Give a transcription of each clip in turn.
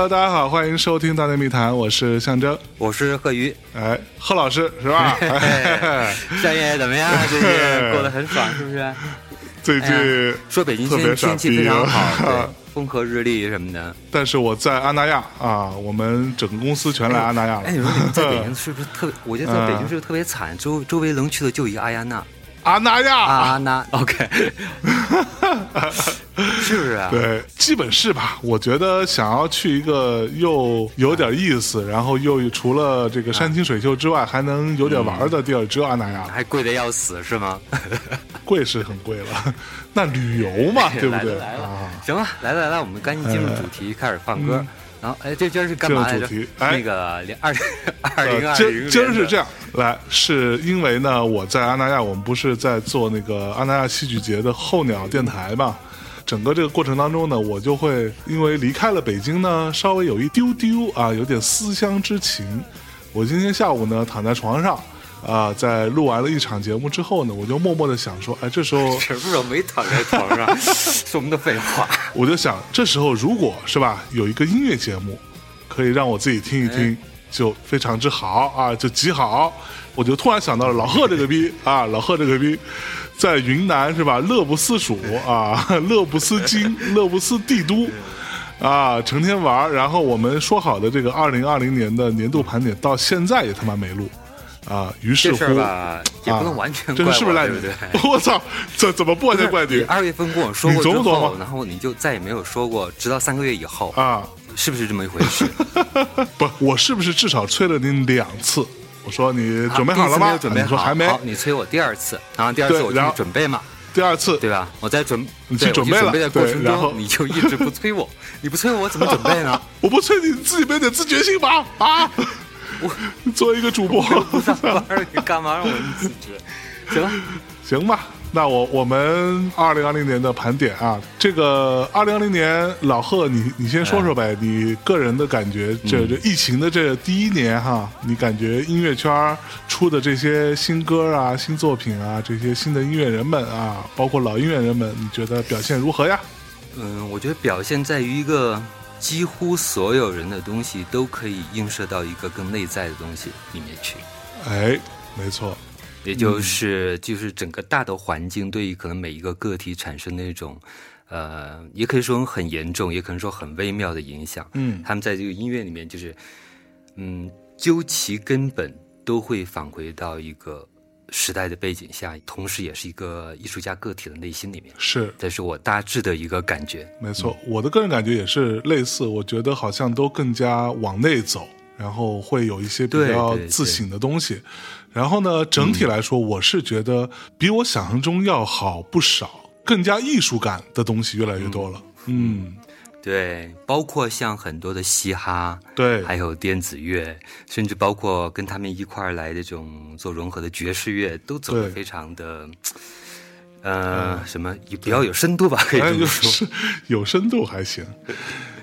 Hello，大家好，欢迎收听《大内密谈》，我是象征，我是贺鱼。哎，贺老师是吧？夏夜怎么样？最近过得很爽，是不是？最近说北京特别天气非常好，风和日丽什么的。但是我在阿那亚啊，我们整个公司全来阿那亚了。哎，你说你们在北京是不是特别？我觉得在北京是不是特别惨？周周围能去的就一个阿亚娜。阿那亚，阿那，OK，是不 是啊？对，基本是吧。我觉得想要去一个又有点意思，然后又除了这个山清水秀之外，还能有点玩的地儿，只有阿那亚。还贵的要死，是吗？贵是很贵了，那旅游嘛，对不对？来了，行了，来了来了，我们赶紧进入主题，开始放歌。然后，哎，这今儿是干嘛来着？那个零 二零二零二零。今儿是这样，来，是因为呢，我在阿那亚，我们不是在做那个阿那亚戏剧节的候鸟电台嘛？整个这个过程当中呢，我就会因为离开了北京呢，稍微有一丢丢啊，有点思乡之情。我今天下午呢，躺在床上。啊，在录完了一场节目之后呢，我就默默的想说，哎，这时候什么时候没躺在床上？说我们的废话。我就想，这时候如果是吧，有一个音乐节目，可以让我自己听一听，就非常之好啊，就极好。我就突然想到了老贺这个逼啊，老贺这个逼，在云南是吧？乐不思蜀啊，乐不思京，乐不思帝都啊，成天玩。然后我们说好的这个二零二零年的年度盘点，到现在也他妈没录。啊，于是乎吧，也不能完全怪我，是不是赖你？我操，怎怎么不完全怪你？二月份跟我说过之后，然后你就再也没有说过，直到三个月以后啊，是不是这么一回事？不，我是不是至少催了你两次？我说你准备好了吗？准备说还没。好，你催我第二次，然后第二次我就准备嘛。第二次对吧？我在准，你去准备了。对，然后你就一直不催我，你不催我，我怎么准备呢？我不催你，自己没点自觉性吧？啊！我作为一个主播，不上班，你干嘛让我辞职？行了，行吧，那我我们二零二零年的盘点啊，这个二零二零年，老贺，你你先说说呗，你个人的感觉，这这疫情的这第一年哈，你感觉音乐圈出的这些新歌啊、新作品啊，这些新的音乐人们啊，包括老音乐人们，你觉得表现如何呀？嗯，我觉得表现在于一个。几乎所有人的东西都可以映射到一个更内在的东西里面去。哎，没错，也就是就是整个大的环境对于可能每一个个体产生那种，呃，也可以说很严重，也可能说很微妙的影响。嗯，他们在这个音乐里面，就是嗯，究其根本都会返回到一个。时代的背景下，同时也是一个艺术家个体的内心里面，是，这是我大致的一个感觉。没错，我的个人感觉也是类似。我觉得好像都更加往内走，然后会有一些比较自省的东西。然后呢，整体来说，我是觉得比我想象中要好不少，更加艺术感的东西越来越多了。嗯。对，包括像很多的嘻哈，对，还有电子乐，甚至包括跟他们一块儿来这种做融合的爵士乐，都走得非常的，呃，什么比较有深度吧？可以这么说，有深度还行。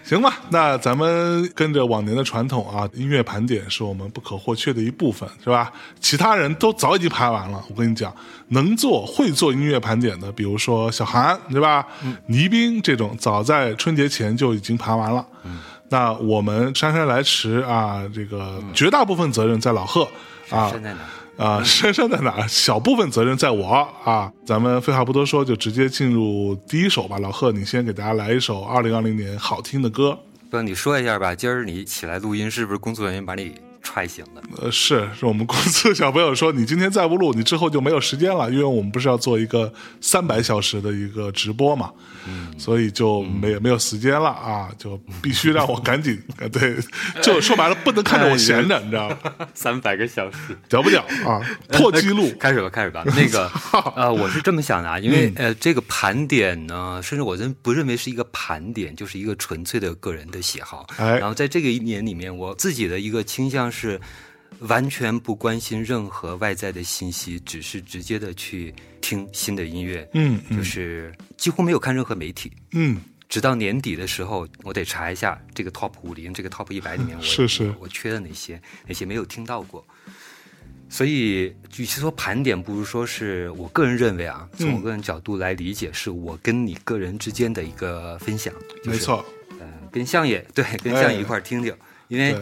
行吧，那咱们跟着往年的传统啊，音乐盘点是我们不可或缺的一部分，是吧？其他人都早已经盘完了。我跟你讲，能做会做音乐盘点的，比如说小韩，对吧？倪斌这种，早在春节前就已经盘完了。嗯那我们姗姗来迟啊，这个绝大部分责任在老贺啊。啊，深深在哪？小部分责任在我啊！咱们废话不多说，就直接进入第一首吧。老贺，你先给大家来一首二零二零年好听的歌。不，你说一下吧。今儿你起来录音，是不是工作人员把你？踹醒的，呃，是是我们公司小朋友说，你今天再不录，你之后就没有时间了，因为我们不是要做一个三百小时的一个直播嘛，嗯，所以就没没有时间了啊，就必须让我赶紧，对，就说白了，不能看着我闲着，你知道吗？三百个小时，屌不屌啊？破纪录，开始吧，开始吧。那个，呃，我是这么想的啊，因为呃，这个盘点呢，甚至我认不认为是一个盘点，就是一个纯粹的个人的喜好。哎，然后在这个一年里面，我自己的一个倾向是。是完全不关心任何外在的信息，只是直接的去听新的音乐。嗯，就是几乎没有看任何媒体。嗯，直到年底的时候，我得查一下这个 top 五零、这个 top 一百里面，我是是，我缺的哪些，哪些没有听到过。所以，与其说盘点，不如说是我个人认为啊，从我个人角度来理解，是我跟你个人之间的一个分享。没错。嗯跟相爷对，跟相爷一块儿听听，因为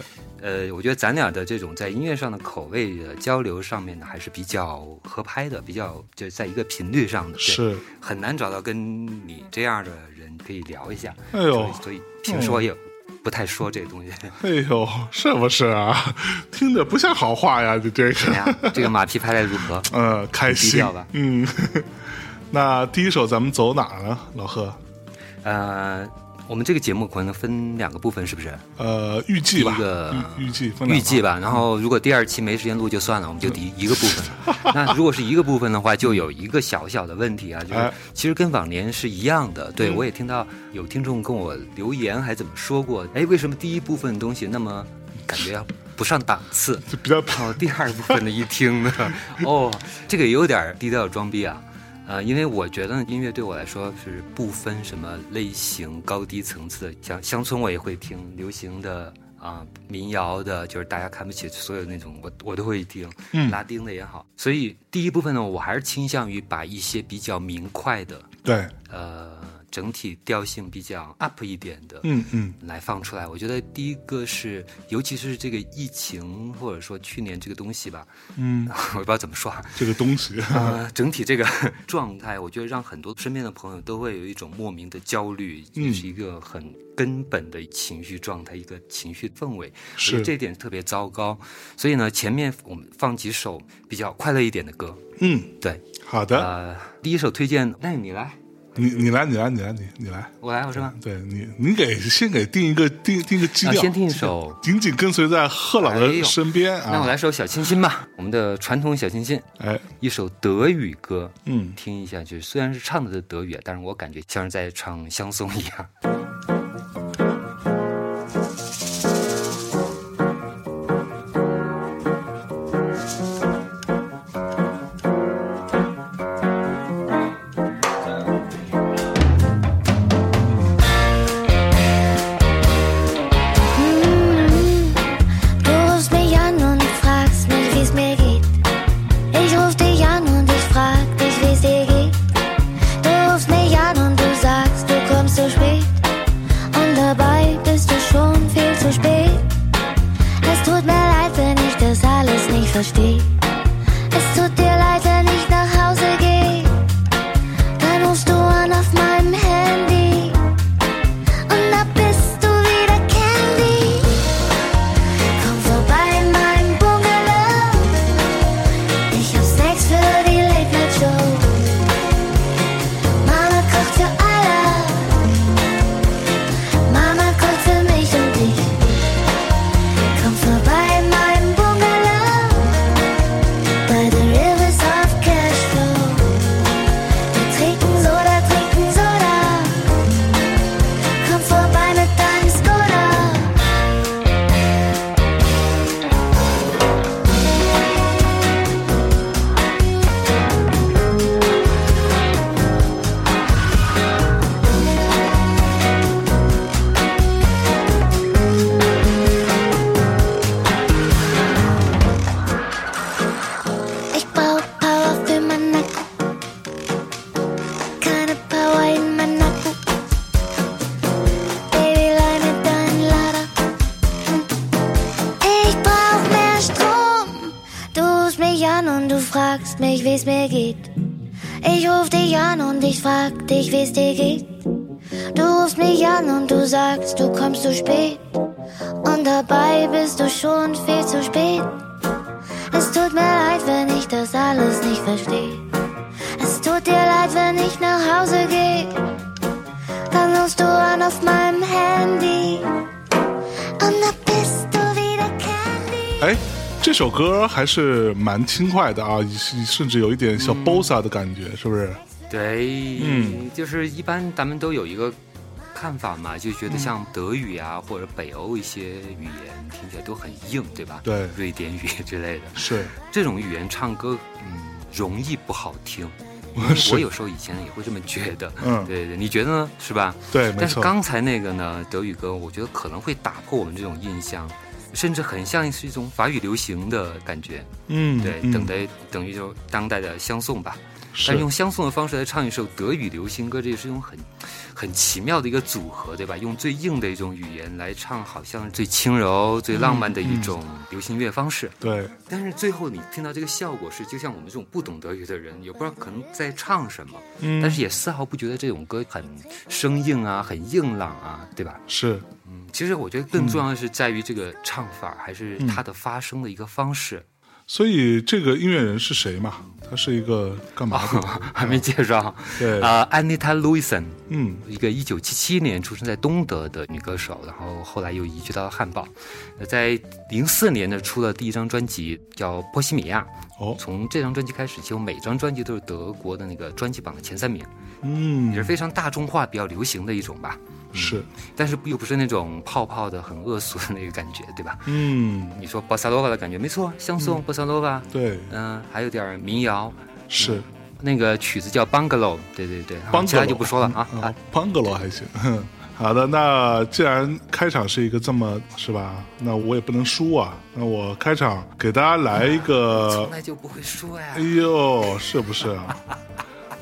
呃，我觉得咱俩的这种在音乐上的口味的交流上面呢，还是比较合拍的，比较就在一个频率上的，是很难找到跟你这样的人可以聊一下。哎呦，所以平时我也不太说这个东西。哎呦，是不是啊？听着不像好话呀，你这个。这个马屁拍的如何？呃，开心吧。嗯，那第一首咱们走哪呢，老贺？呃。我们这个节目可能分两个部分，是不是？呃，预计吧，一个预计预计吧。然后，如果第二期没时间录就算了，我们就第一个部分。那如果是一个部分的话，就有一个小小的问题啊，就是其实跟往年是一样的。对我也听到有听众跟我留言，还怎么说过？哎，为什么第一部分东西那么感觉要不上档次？就比较跑。第二部分的一听呢，哦，这个有点低调装逼啊。呃，因为我觉得音乐对我来说是不分什么类型、高低层次的，像乡村我也会听，流行的啊、民谣的，就是大家看不起所有那种，我我都会听，嗯，拉丁的也好。所以第一部分呢，我还是倾向于把一些比较明快的，对，呃。整体调性比较 up 一点的，嗯嗯，来放出来。我觉得第一个是，尤其是这个疫情，或者说去年这个东西吧，嗯，我不知道怎么说这个东西，呃，整体这个 状态，我觉得让很多身边的朋友都会有一种莫名的焦虑，嗯，是一个很根本的情绪状态，一个情绪氛围，是。这点特别糟糕。所以呢，前面我们放几首比较快乐一点的歌，嗯，对，好的，呃，第一首推荐，那你来。你你来你来你来你你来，我来我是吗？对你你给先给定一个定定个基调，先听一首，紧紧跟随在贺老的身边啊。那我来首小清新吧，我们的传统小清新，哎，一首德语歌，嗯，听一下，就是虽然是唱的是德语，但是我感觉像是在唱相送一样。zu spät und dabei bist du schon viel zu spät. Es tut mir leid, wenn ich das alles nicht verstehe. Es tut dir leid, wenn ich nach Hause gehe. Dann rufst du an auf meinem Handy und da bist du wieder Candy. 哎，这首歌还是蛮轻快的啊，甚至有一点小 bossa 的感觉，是不是？ 对，嗯，就是一般咱们都有一个看法嘛，就觉得像德语啊，或者北欧一些语言听起来都很硬，对吧？对，瑞典语之类的，是这种语言唱歌，嗯，容易不好听。我有时候以前也会这么觉得，嗯，对对，你觉得呢？是吧？对，但是刚才那个呢，德语歌，我觉得可能会打破我们这种印象，甚至很像是一种法语流行的感觉。嗯，对，等的等于就当代的相送吧。但用相送的方式来唱一首德语流行歌，这也是一种很很奇妙的一个组合，对吧？用最硬的一种语言来唱，好像最轻柔、最浪漫的一种流行乐方式。对。但是最后你听到这个效果是，就像我们这种不懂德语的人，也不知道可能在唱什么，但是也丝毫不觉得这种歌很生硬啊，很硬朗啊，对吧？是。嗯，其实我觉得更重要的是在于这个唱法，还是它的发声的一个方式。所以这个音乐人是谁嘛？他是一个干嘛的？还没介绍。对啊，安妮塔·路易森，嗯，一个一九七七年出生在东德的女歌手，然后后来又移居到汉堡。在零四年呢，出了第一张专辑叫《波西米亚》。哦，从这张专辑开始，几乎每张专辑都是德国的那个专辑榜的前三名。嗯，也是非常大众化、比较流行的一种吧。是，但是又不是那种泡泡的、很恶俗的那个感觉，对吧？嗯，你说波萨诺瓦的感觉没错，相送波萨诺瓦，对，嗯，还有点民谣，是那个曲子叫 Bungalow，对对对，其他就不说了啊啊，Bungalow 还行。好的，那既然开场是一个这么是吧？那我也不能输啊，那我开场给大家来一个，从来就不会输呀。哎呦，是不是啊？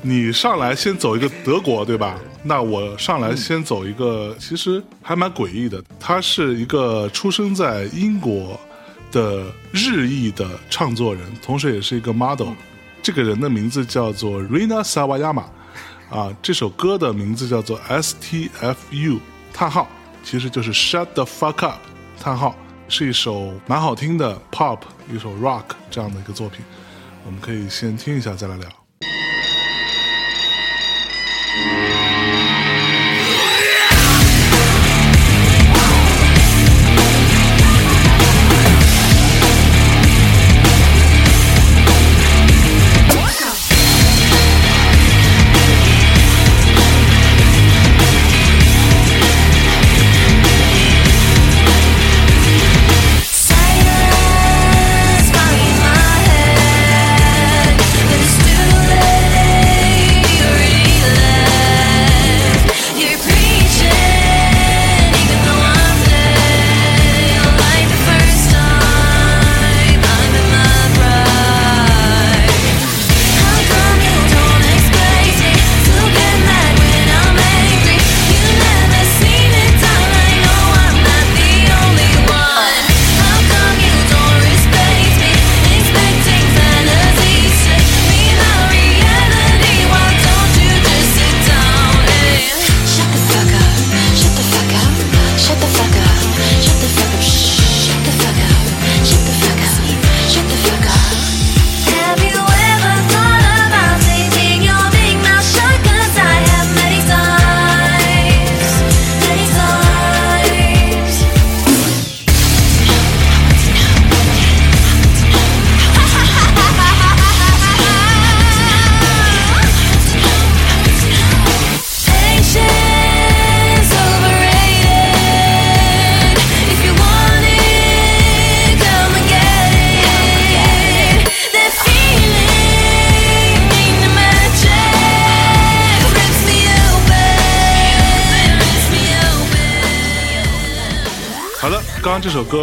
你上来先走一个德国，对吧？那我上来先走一个，其实还蛮诡异的。他是一个出生在英国的日裔的唱作人，同时也是一个 model。这个人的名字叫做 Rina Sawayama，啊，这首歌的名字叫做 S T F U 叹号，其实就是 Shut the fuck up 叹号，是一首蛮好听的 pop，一首 rock 这样的一个作品。我们可以先听一下，再来聊。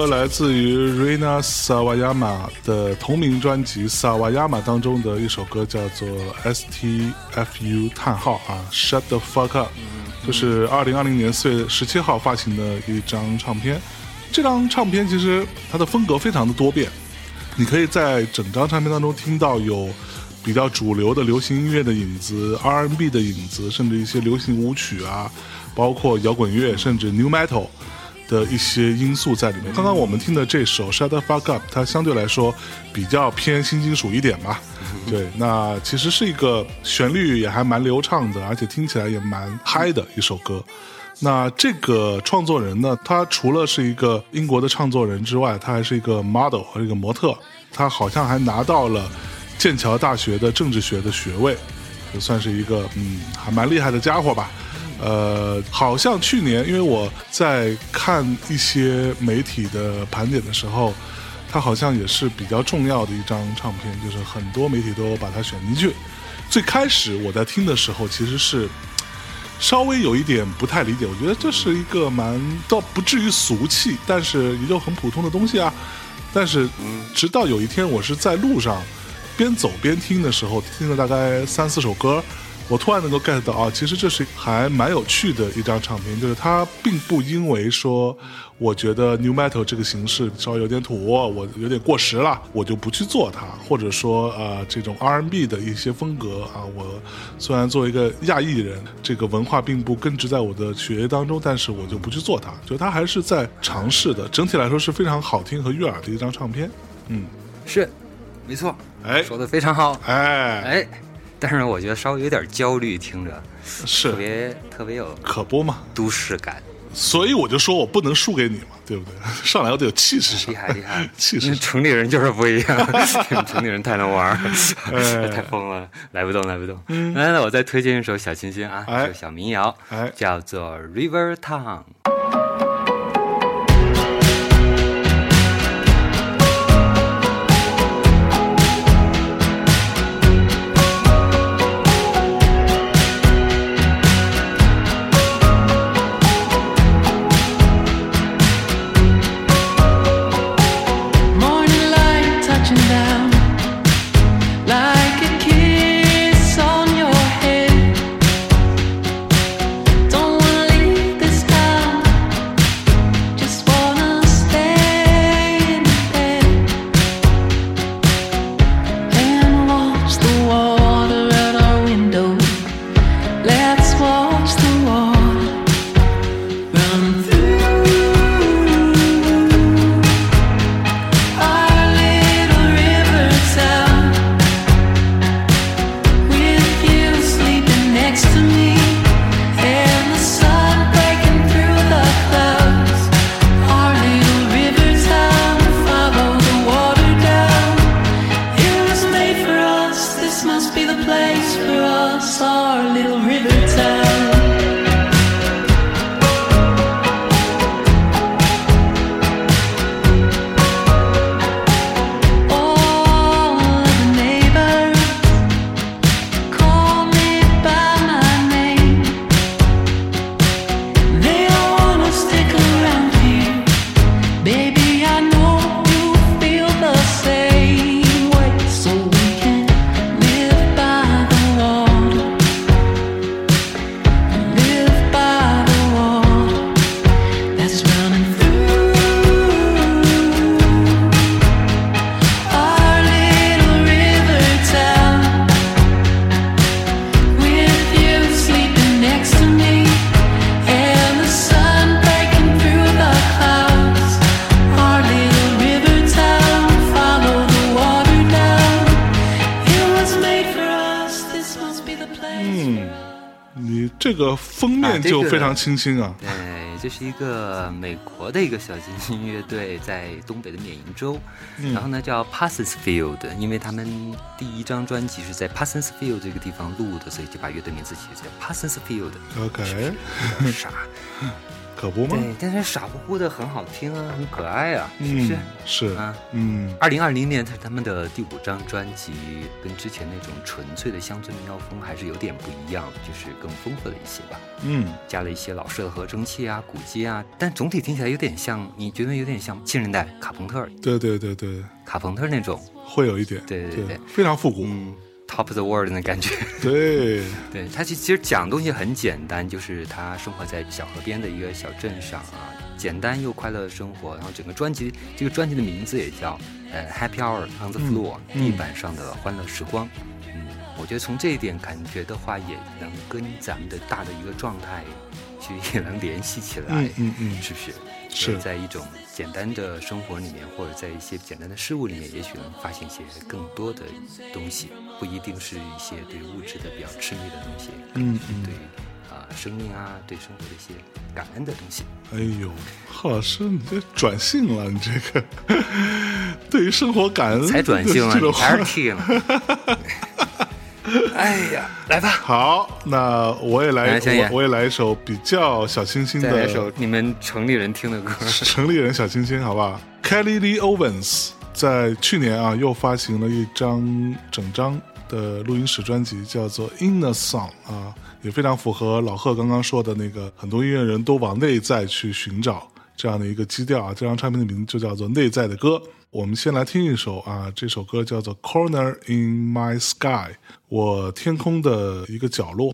歌来自于 Rina Sawayama 的同名专辑《Sawayama》当中的一首歌，叫做 S T F U 叹号啊，Shut the fuck up，就是二零二零年四月十七号发行的一张唱片。这张唱片其实它的风格非常的多变，你可以在整张唱片当中听到有比较主流的流行音乐的影子、R&B 的影子，甚至一些流行舞曲啊，包括摇滚乐，甚至 New Metal。的一些因素在里面。刚刚我们听的这首《Shut the Fuck Up》，它相对来说比较偏新金属一点吧。对，那其实是一个旋律也还蛮流畅的，而且听起来也蛮嗨的一首歌。那这个创作人呢，他除了是一个英国的创作人之外，他还是一个 model 和一个模特。他好像还拿到了剑桥大学的政治学的学位，就算是一个嗯，还蛮厉害的家伙吧。呃，好像去年，因为我在看一些媒体的盘点的时候，它好像也是比较重要的一张唱片，就是很多媒体都把它选进去。最开始我在听的时候，其实是稍微有一点不太理解，我觉得这是一个蛮倒不至于俗气，但是也就很普通的东西啊。但是直到有一天，我是在路上边走边听的时候，听了大概三四首歌。我突然能够 get 到啊，其实这是还蛮有趣的一张唱片，就是它并不因为说我觉得 new metal 这个形式稍微有点土，我有点过时了，我就不去做它，或者说呃这种 R&B 的一些风格啊，我虽然作为一个亚裔人，这个文化并不根植在我的血液当中，但是我就不去做它，就它还是在尝试的，整体来说是非常好听和悦耳的一张唱片。嗯，是，没错，哎，说的非常好，哎哎。但是我觉得稍微有点焦虑，听着是特别特别有可不嘛都市感，所以我就说我不能输给你嘛，对不对？上来我得有气势，厉害厉害，气势。城里人就是不一样，城里人太能玩，太疯了，来不动来不动。来，那我再推荐一首小清新啊，首小民谣，叫做《River Town》。清新啊！对，这是一个美国的一个小清新乐队，在东北的缅因州，然后呢叫 Parsons Field，因为他们第一张专辑是在 Parsons Field 这个地方录的，所以就把乐队名字起叫 Parsons Field。OK，傻。可不吗？对，但是傻乎乎的很好听啊，很可爱啊，是不是？是啊，嗯。二零二零年是他们的第五张专辑，跟之前那种纯粹的乡村民谣风还是有点不一样，就是更丰富了一些吧。嗯，加了一些老式的合成器啊、鼓机啊，但总体听起来有点像，你觉得有点像新人代卡朋特？对对对对，卡朋特那种会有一点，对对对，非常复古。嗯 Top of the world 的感觉，对，对他其其实讲东西很简单，就是他生活在小河边的一个小镇上啊，简单又快乐的生活。然后整个专辑，这个专辑的名字也叫呃 Happy Hour on the Floor，地板上的欢乐时光。嗯，我觉得从这一点感觉的话，也能跟咱们的大的一个状态，其实也能联系起来。嗯嗯，是不是？是在一种简单的生活里面，或者在一些简单的事物里面，也许能发现一些更多的东西，不一定是一些对物质的比较痴迷的东西，嗯嗯，对啊，生命啊，对生活的一些感恩的东西。哎呦，贺老师，你这转性了，你这个 对于生活感恩才转性了，还是听。哎呀，来吧！好，那我也来，我我也来一首比较小清新的，来一首你们城里人听的歌，城里人小清新，好不好？Kelly Lee Owens 在去年啊又发行了一张整张的录音室专辑，叫做《Inner Song》啊，也非常符合老贺刚刚说的那个，很多音乐人都往内在去寻找。这样的一个基调啊。这张唱片的名字就叫做《内在的歌》。我们先来听一首啊，这首歌叫做《Corner in My Sky》，我天空的一个角落。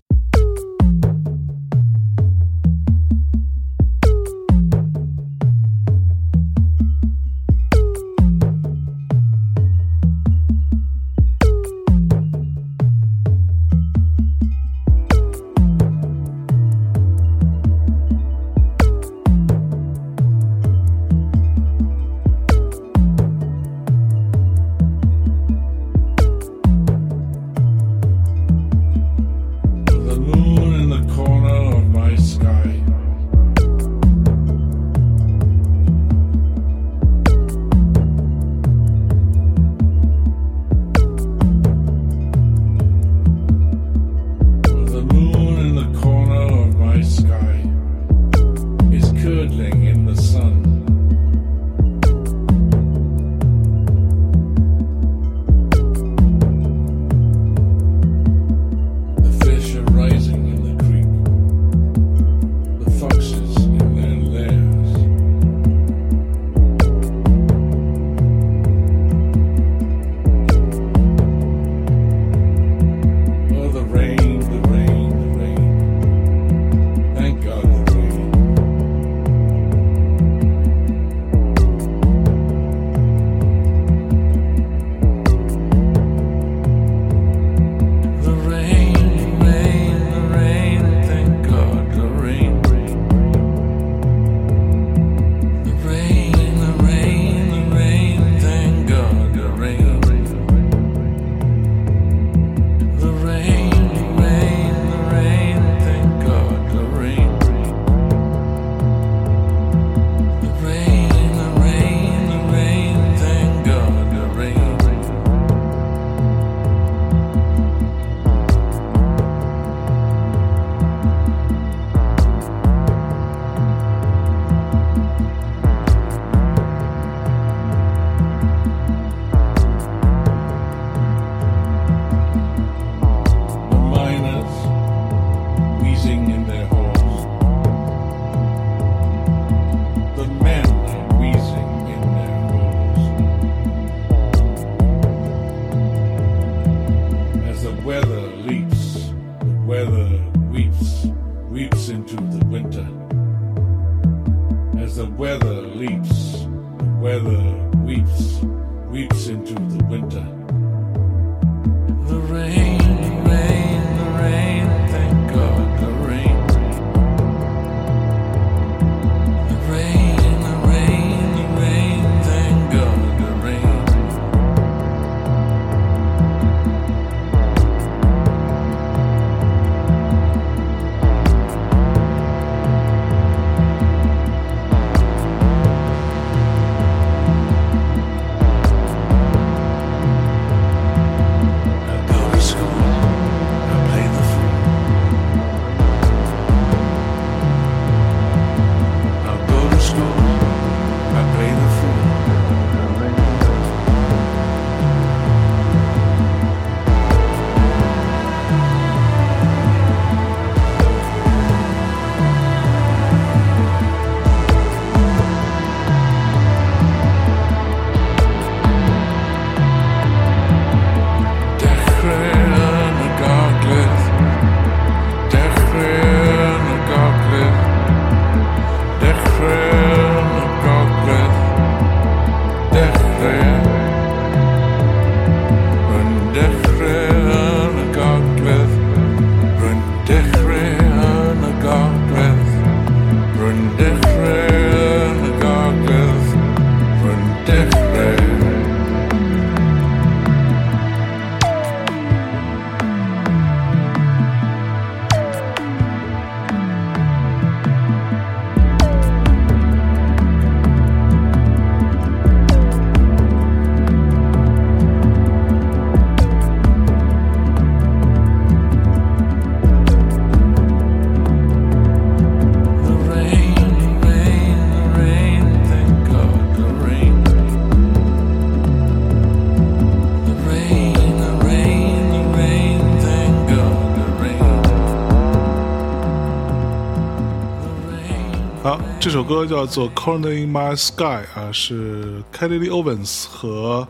歌叫做《Corner in My Sky》啊，是 Kelly Owens 和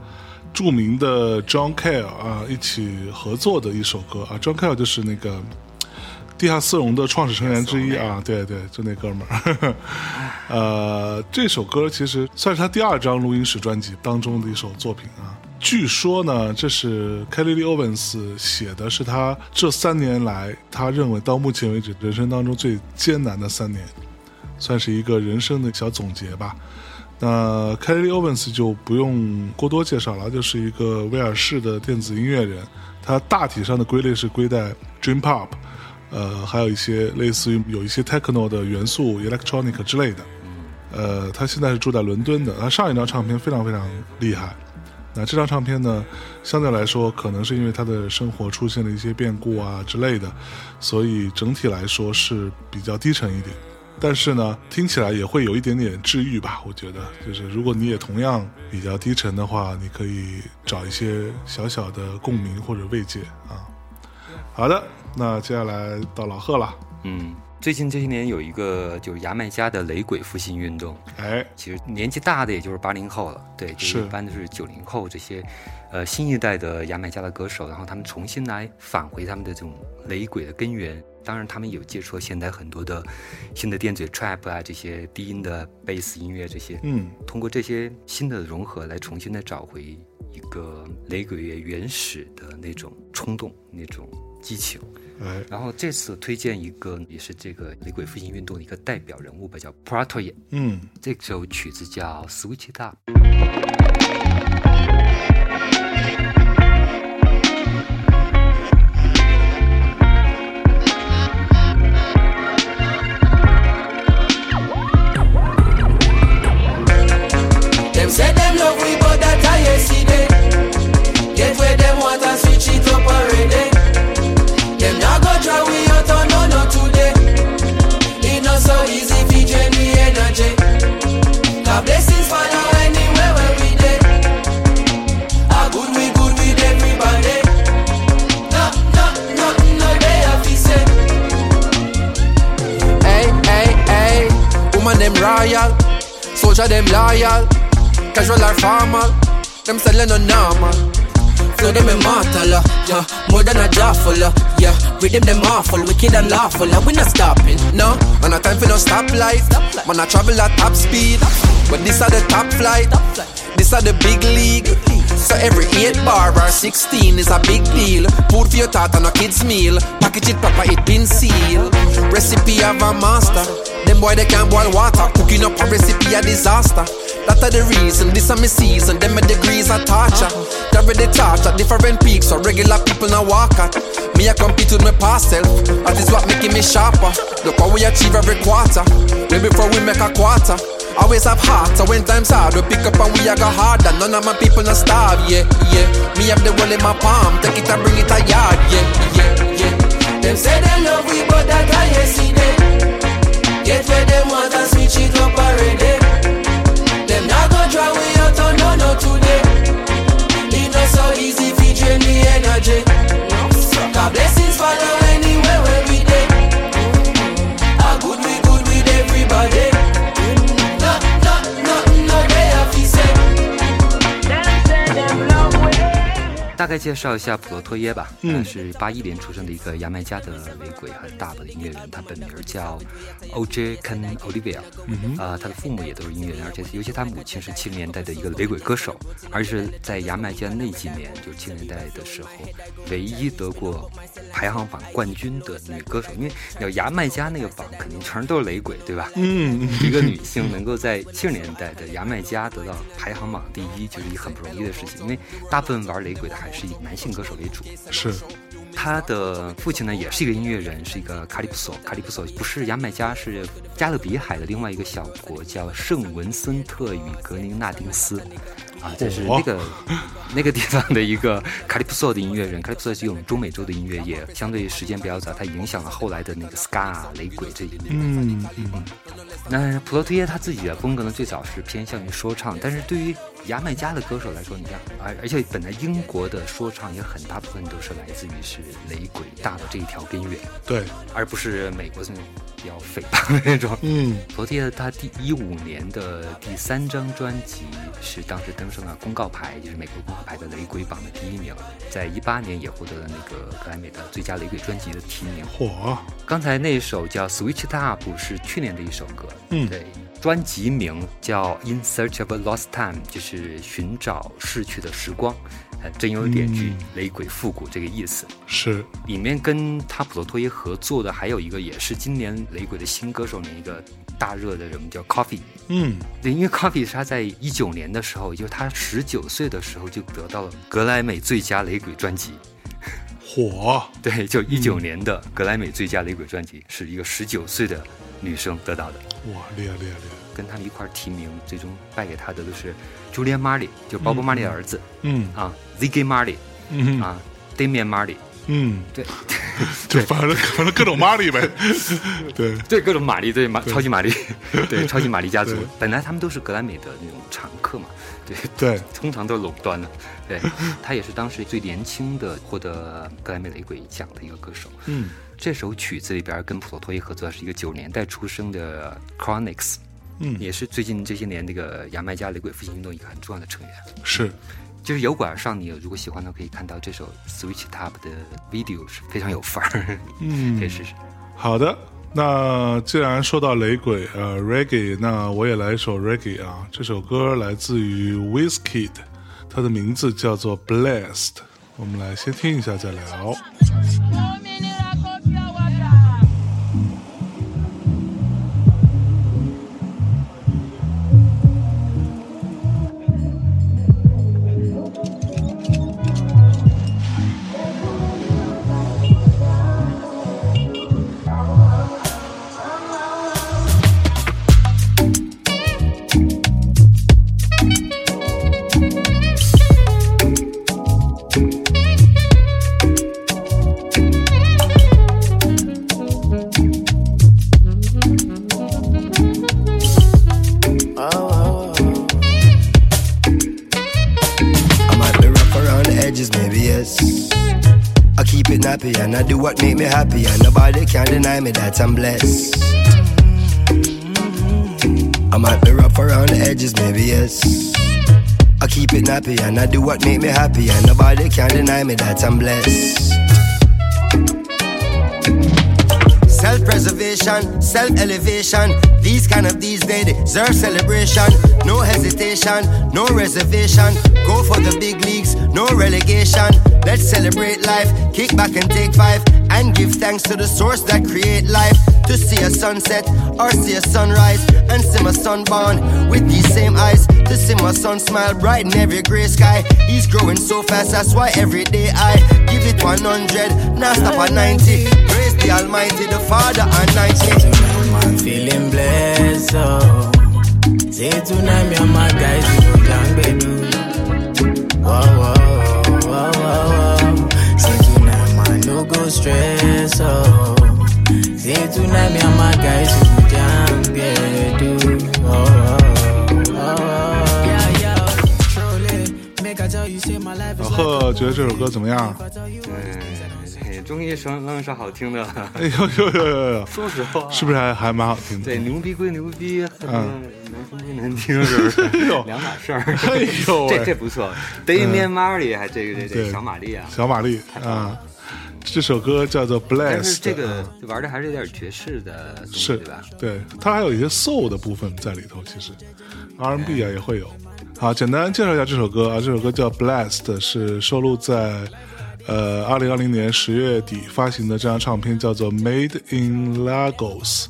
著名的 John Cale 啊一起合作的一首歌啊。John Cale 就是那个地下丝绒的创始成员之一啊，对对，就那哥们儿。呃，这首歌其实算是他第二张录音室专辑当中的一首作品啊。据说呢，这是 Kelly Owens 写的，是他这三年来他认为到目前为止人生当中最艰难的三年，算是一个人生的小总结吧。那 Kelly Owens 就不用过多介绍了，就是一个威尔士的电子音乐人，他大体上的归类是归在 Dream Pop，呃，还有一些类似于有一些 Techno 的元素、Electronic 之类的。呃，他现在是住在伦敦的，他上一张唱片非常非常厉害。那这张唱片呢，相对来说，可能是因为他的生活出现了一些变故啊之类的，所以整体来说是比较低沉一点。但是呢，听起来也会有一点点治愈吧。我觉得，就是如果你也同样比较低沉的话，你可以找一些小小的共鸣或者慰藉啊。好的，那接下来到老贺了。嗯。最近这些年有一个就是牙买加的雷鬼复兴运动，哎，其实年纪大的也就是八零后了，对，就是一般都是九零后这些，呃，新一代的牙买加的歌手，然后他们重新来返回他们的这种雷鬼的根源。当然，他们有接触现在很多的新的电子 trap 啊，这些低音的贝斯音乐这些，嗯，通过这些新的融合来重新的找回一个雷鬼乐原始的那种冲动，那种激情。然后这次推荐一个也是这个雷鬼复兴运动的一个代表人物吧，叫 Prato 嗯，这首曲子叫 Switch It Up。Royal, soldier them loyal, casual or formal. Them selling no normal. Flow them immortal, uh, yeah, more than a jawful, uh, yeah. Rhythm them them awful, wicked and lawful, uh, we not stopping, no. Man, no time for no stoplight. Man, I travel at top speed, but this are the top flight. This are the big league. So every 8 bar or 16 is a big deal. Food for your thought on a kid's meal. Package it proper, it been sealed. Recipe of a master. Them boy they can't boil water. Cooking up a recipe a disaster. That are the reason, this are my season. Them my degrees are torture. Carry the torch at different peaks, so regular people now walk at. Me I compete with my past self. That is what making me sharper. Look how we achieve every quarter. Way before we make a quarter. Always have heart, so when times hard, we pick up and we a go harder. None of my people not starve, yeah, yeah. Me have the world in my palm, take it and bring it a yard, yeah, yeah, yeah. Them say they love we, but that I see them. Get where them want and switch it up already. Today. It not so easy to drain the energy. God blessings 大概介绍一下普罗托耶吧，嗯，是八一年出生的一个牙买加的雷鬼和大的音乐人，他本名叫 O.J. Ken Olivia，嗯啊，他的父母也都是音乐人，而且尤其他母亲是七十年代的一个雷鬼歌手，而是在牙买加那几年，就七十年代的时候，唯一得过排行榜冠军的女歌手，因为要牙买加那个榜肯定全都是雷鬼，对吧？嗯，一个女性能够在七十年代的牙买加得到排行榜第一，就是一很不容易的事情，因为大部分玩雷鬼的还。是以男性歌手为主，是他的父亲呢，也是一个音乐人，是一个卡里普索。卡里普索不是牙买加，是加勒比海的另外一个小国，叫圣文森特与格林纳丁斯。啊，这是那个那个地方的一个卡利普索的音乐人。卡利普索是用中美洲的音乐，也相对时间比较早，它影响了后来的那个 ska 雷鬼这一类。嗯嗯。那普罗托耶他自己的风格呢，最早是偏向于说唱，但是对于牙买加的歌手来说，你看，而而且本来英国的说唱也很大部分都是来自于是雷鬼大的这一条根源，对，而不是美国那种比较诽谤的那种。嗯，普罗托耶他第一五年的第三张专辑是当时登上了公告牌，就是美国公告牌的雷鬼榜的第一名，在一八年也获得了那个格莱美的最佳雷鬼专辑的提名。嚯！刚才那首叫《Switch It Up》是去年的一首歌，嗯，对。专辑名叫《In Search of a Lost Time》，就是寻找逝去的时光，呃，真有点去雷鬼复古这个意思。是，里面跟他普罗托耶合作的还有一个，也是今年雷鬼的新歌手的一个大热的人，叫 Coffee。嗯，对，因为 Coffee 是他在一九年的时候，也就是他十九岁的时候就得到了格莱美最佳雷鬼专辑。火，对，就一九年的格莱美最佳雷鬼专辑，是一个十九岁的女生得到的。哇，厉害厉害厉害！跟他们一块提名，最终败给他的都是 Julian Marley，就鲍勃·马利的儿子。嗯啊，Ziggy Marley，嗯啊，Damian Marley。嗯，对，就反正反正各种玛丽呗。对对，各种玛丽，对玛超级玛丽，对超级玛丽家族。本来他们都是格莱美的那种常客嘛。对对，通常都是垄断的。对他也是当时最年轻的获得格莱美雷鬼奖的一个歌手。嗯，这首曲子里边跟普罗托耶合作是一个九年代出生的 Chronics。嗯，也是最近这些年那个牙买加雷鬼复兴运动一个很重要的成员。是，就是油管上你如果喜欢的可以看到这首 Switch Top 的 video 是非常有范儿。嗯，可以试试。好的，那既然说到雷鬼呃 Reggae，那我也来一首 Reggae 啊。这首歌来自于 Wizkid，它的名字叫做 Blessed。我们来先听一下再聊。And I do what make me happy, and nobody can deny me that I'm blessed. I might be rough around the edges, maybe yes. I keep it nappy and I do what make me happy, and nobody can deny me that I'm blessed. Self preservation, self elevation. These kind of these days deserve celebration. No hesitation, no reservation. Go for the big leagues, no relegation. Let's celebrate life, kick back and take five, and give thanks to the source that create life. To see a sunset or see a sunrise, and see my son born with these same eyes. To see my son smile bright in every gray sky. He's growing so fast, that's why every day I give it 100, now stop at 90. Praise the Almighty, the Father and 90. I'm feeling blessed, oh. Say tonight, me and my guys, we go down, baby. Whoa, whoa, 哦觉得这首歌怎么样？对终于说能说好听的。了哎呦呦呦呦说实话。是不是还还蛮好听的？对牛逼归牛逼哼难听归难听是。不是两码事儿。哎呦这这不错。Daymaremarry 还这个这这小玛丽啊。小玛丽啊。这首歌叫做《Blessed》，这个啊玩的还是有点爵士的东西，是对吧？对，它还有一些 soul 的部分在里头，其实 R&B 啊也会有。好，简单介绍一下这首歌啊，这首歌叫《Blessed》，是收录在呃二零二零年十月底发行的这张唱片，叫做《Made in Lagos》。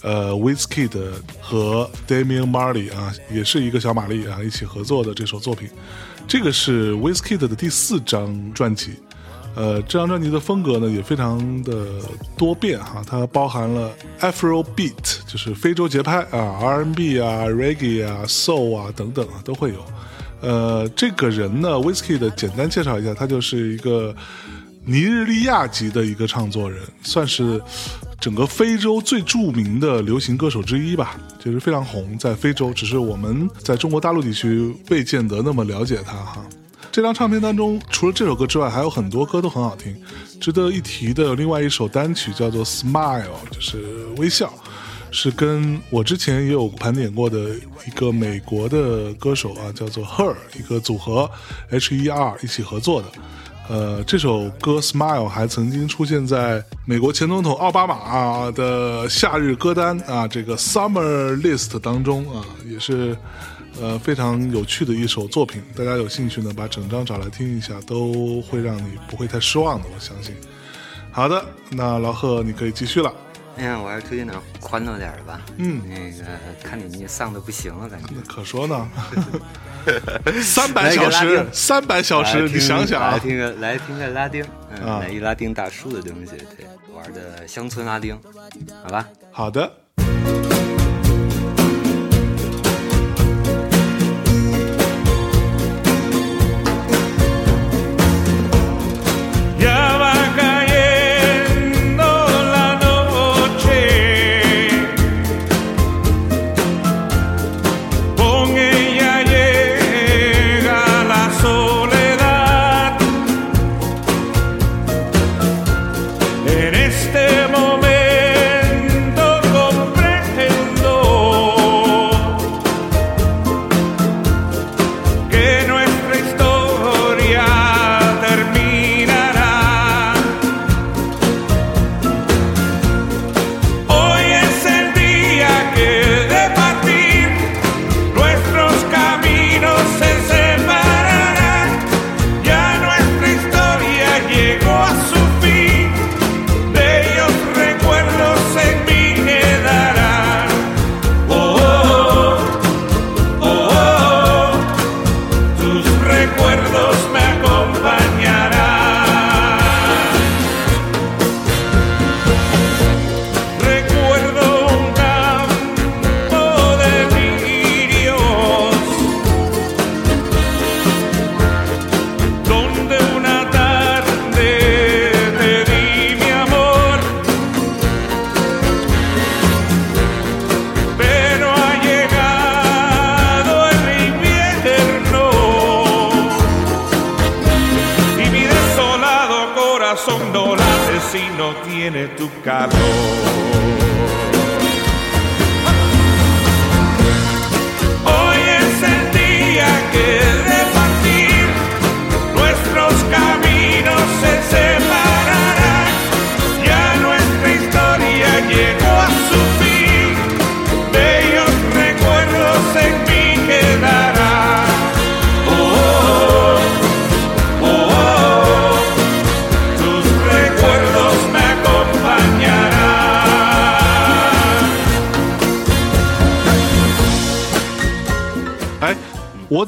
呃 w i z k i d 和 Damian Marley 啊，也是一个小玛丽啊，一起合作的这首作品。这个是 w i z k i d 的第四张专辑。呃，这张专辑的风格呢也非常的多变哈，它包含了 Afro Beat，就是非洲节拍啊，R&B 啊，Reggae 啊，Soul 啊等等啊都会有。呃，这个人呢，Whiskey 的简单介绍一下，他就是一个尼日利亚籍的一个唱作人，算是整个非洲最著名的流行歌手之一吧，就是非常红，在非洲，只是我们在中国大陆地区未见得那么了解他哈。这张唱片当中，除了这首歌之外，还有很多歌都很好听。值得一提的另外一首单曲叫做《Smile》，就是微笑。是跟我之前也有盘点过的一个美国的歌手啊，叫做 Her 一个组合 H E R 一起合作的。呃，这首歌《Smile》还曾经出现在美国前总统奥巴马的夏日歌单啊，这个 Summer List 当中啊，也是呃非常有趣的一首作品。大家有兴趣呢，把整张找来听一下，都会让你不会太失望的，我相信。好的，那老贺你可以继续了。哎呀，我还是推荐点欢乐点的吧。嗯，那个看你你丧的不行了，感觉。可说呢。三百小时，三百小时，你想想啊。来听个，来听个拉丁，嗯，来一拉丁大叔的东西，对，玩的乡村拉丁，好吧。好的。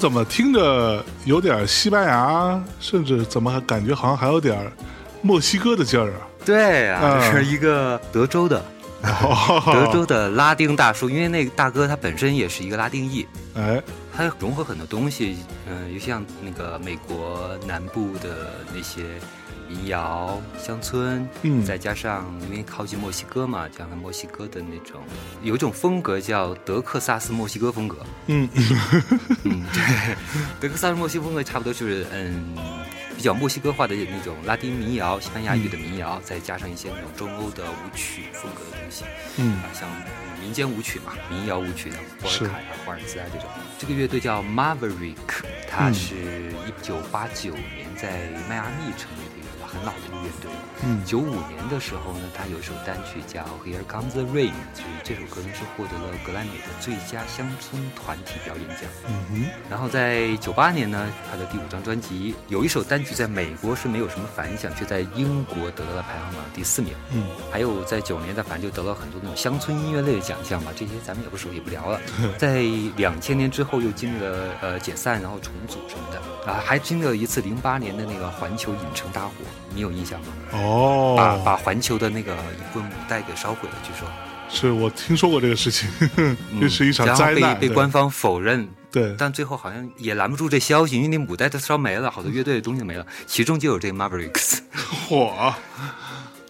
怎么听着有点西班牙，甚至怎么还感觉好像还有点墨西哥的劲儿啊？对啊，这是一个德州的，德州的拉丁大叔，因为那个大哥他本身也是一个拉丁裔，哎，他融合很多东西，嗯，就像那个美国南部的那些。民谣、乡村，嗯，再加上因为靠近墨西哥嘛，加上墨西哥的那种有一种风格叫德克萨斯墨西哥风格，嗯。嗯，对，德克萨斯墨西哥风格差不多就是嗯比较墨西哥化的那种拉丁民谣、西班牙语的民谣，再加上一些那种中欧的舞曲风格的东西，嗯。啊，像民间舞曲嘛，民谣舞曲的波尔卡呀、华尔兹啊这种。这个乐队叫 Maverick，它是一九八九年在迈阿密成立。很老的一个乐队，嗯，九五年的时候呢，他有一首单曲叫《Here Comes the Rain》，所以这首歌呢是获得了格莱美的最佳乡村团体表演奖。嗯哼，然后在九八年呢，他的第五张专辑有一首单曲在美国是没有什么反响，却在英国得到了排行榜第四名。嗯，还有在九年的反正就得了很多那种乡村音乐类的奖项吧，这些咱们也不熟也不聊了。在两千年之后又经历了呃解散，然后重组什么的啊，还经历了一次零八年的那个环球影城大火。你有印象吗？哦，把把环球的那个一棍母带给烧毁了，据说。是我听说过这个事情，这是一场然后被灾难。对被官方否认。对但最后好像也拦不住这消息，因为那母带都烧没了，好多乐队的东西没了，其中就有这个 Mavericks。嚯，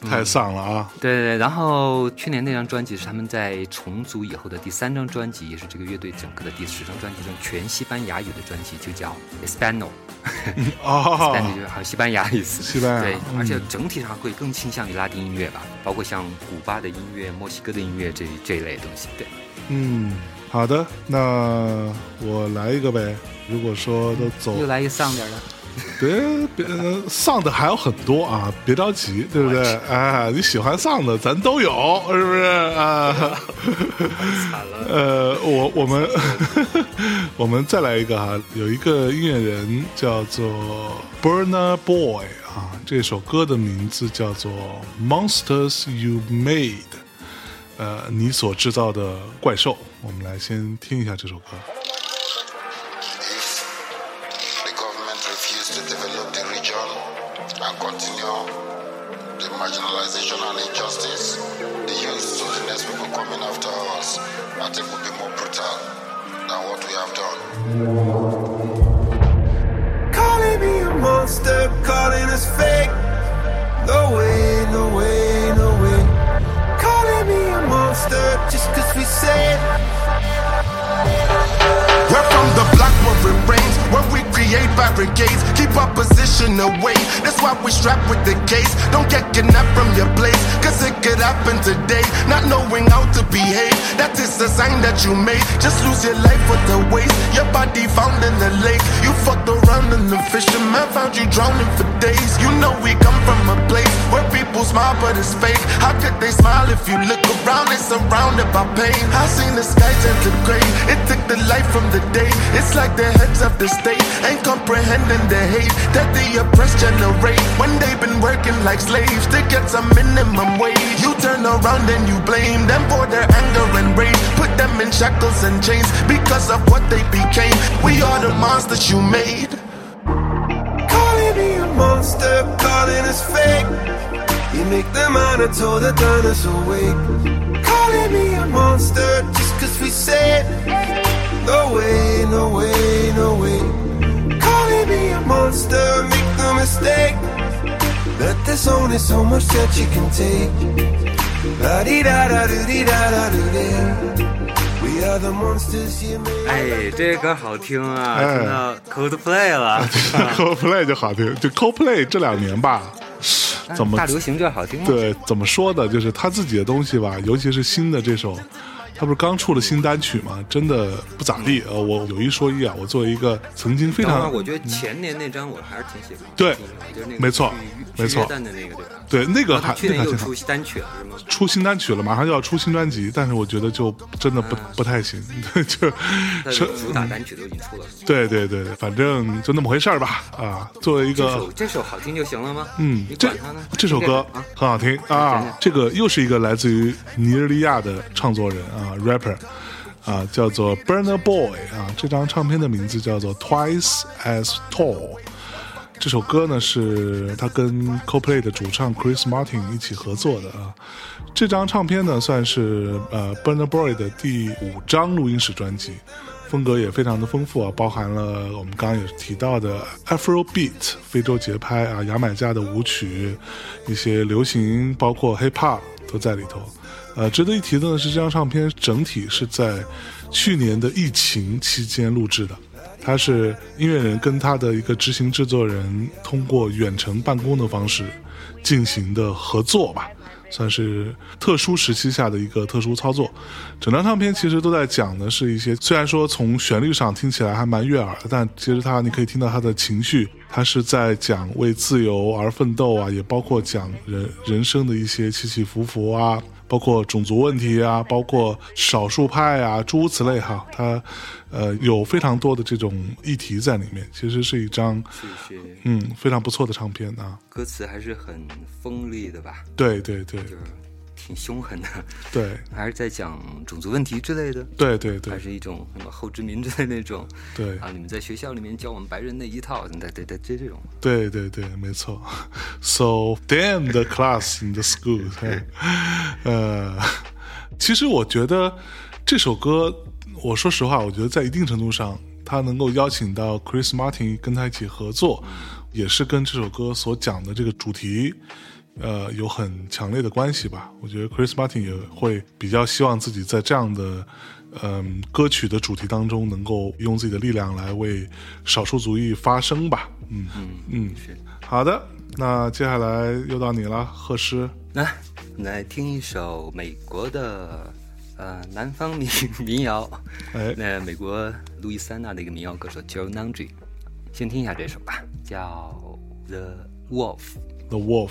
太丧了啊！对对对，然后去年那张专辑是他们在重组以后的第三张专辑，也是这个乐队整个的第十张专辑中全西班牙语的专辑，就叫 Espano。哦 Espano 就是好像西班牙意思。西班牙对，嗯而且整体上会更倾向于拉丁音乐吧，包括像古巴的音乐、墨西哥的音乐这这一类东西。对，嗯，好的，那我来一个呗。如果说都走又来一丧点儿的。别别呃丧的还有很多啊，别着急，对不对？哎，你喜欢丧的，咱都有，是不是啊？惨了。呃，我我们 我们再来一个哈，有一个音乐人叫做 Burner Boy 啊，这首歌的名字叫做 Monsters You Made，呃，你所制造的怪兽。我们来先听一下这首歌。Amen. Create barricades, keep our position away. That's why we strap with the case. Don't get kidnapped from your place, cause it could happen today. Not knowing how to behave, that is the sign that you made. Just lose your life with the waste, your body found in the lake. You fucked around and the fisherman found you drowning for days. You know we come smile but it's fake. How could they smile if you look around? They surrounded by pain. I seen the sky turn to gray. It took the light from the day. It's like the heads of the state ain't comprehending the hate that the oppressed generate. When they've been working like slaves to get some minimum wage. You turn around and you blame them for their anger and rage. Put them in shackles and chains because of what they became. We are the monsters you made. Calling me a monster, calling us fake. You make the monitor that turn us awake. Calling me a monster just cause we said no way, no way, no way. Calling me a monster, make no mistake. That there's only so much that you can take. La di da da do di da da do di. We are the monsters you made. 哎，这歌好听啊，哎听到 Coldplay 了。 CoPlay 就好听，就 CoPlay 这两年吧， 怎么大流行就好听？对，怎么说呢？就是他自己的东西吧，尤其是新的这首，他不是刚出了新单曲吗？真的不咋地。呃，我有一说一啊，我作为一个曾经非常我觉得前年那张我还是挺喜欢的。对就是那个没错没错的那个对吧？对那个还去年又出单曲了是吗？出新单曲了，马上就要出新专辑，但是我觉得就真的不、不太行，就是主打单曲都已经出了。对对对，反正就那么回事儿吧。啊，作为一个这首好听就行了吗？嗯这？这首歌啊，很好听啊。这个又是一个来自于尼日利亚的创作人啊，rapper 啊，叫做 Burner Boy 啊。这张唱片的名字叫做 Twice as Tall。这首歌呢是他跟 CoPlay 的主唱 Chris Martin 一起合作的啊。这张唱片呢算是呃 Burner Boy 的第五张录音室专辑，风格也非常的丰富啊，包含了我们刚刚也提到的 Afrobeat 非洲节拍啊，牙买加的舞曲，一些流行，包括 Hip Hop 都在里头。呃，值得一提的呢是，这张唱片整体是在去年的疫情期间录制的。他是音乐人跟他的一个执行制作人通过远程办公的方式进行的合作吧，算是特殊时期下的一个特殊操作。整张唱片其实都在讲的是一些，虽然说从旋律上听起来还蛮悦耳的，但其实他你可以听到他的情绪，他是在讲为自由而奋斗啊，也包括讲人人生的一些起起伏伏啊。包括种族问题啊，包括少数派啊，诸如此类哈，它呃有非常多的这种议题在里面，其实是一张是是，嗯非常不错的唱片啊。歌词还是很锋利的吧？对对对就是挺凶狠的，对 还是在讲种族问题之类的。对对对还是一种什么后殖民之类那种，对啊，你们在学校里面教我们白人那一套，对对对，这这种，对对对，没错。So damn the class in the school 嘿。呃，其实我觉得这首歌，我说实话，我觉得在一定程度上，他能够邀请到 Chris Martin 跟他一起合作，也是跟这首歌所讲的这个主题，呃，有很强烈的关系吧。我觉得 Chris Martin 也会比较希望自己在这样的。嗯，歌曲的主题当中，能够用自己的力量来为少数族裔发声吧。嗯嗯嗯，是好的。那接下来又到你了，贺师。来，来听一首美国的呃南方民民谣。哎，那美国路易斯安那的一个民谣歌手 Joe Nungy，先听一下这首吧，叫 The Wolf。The Wolf。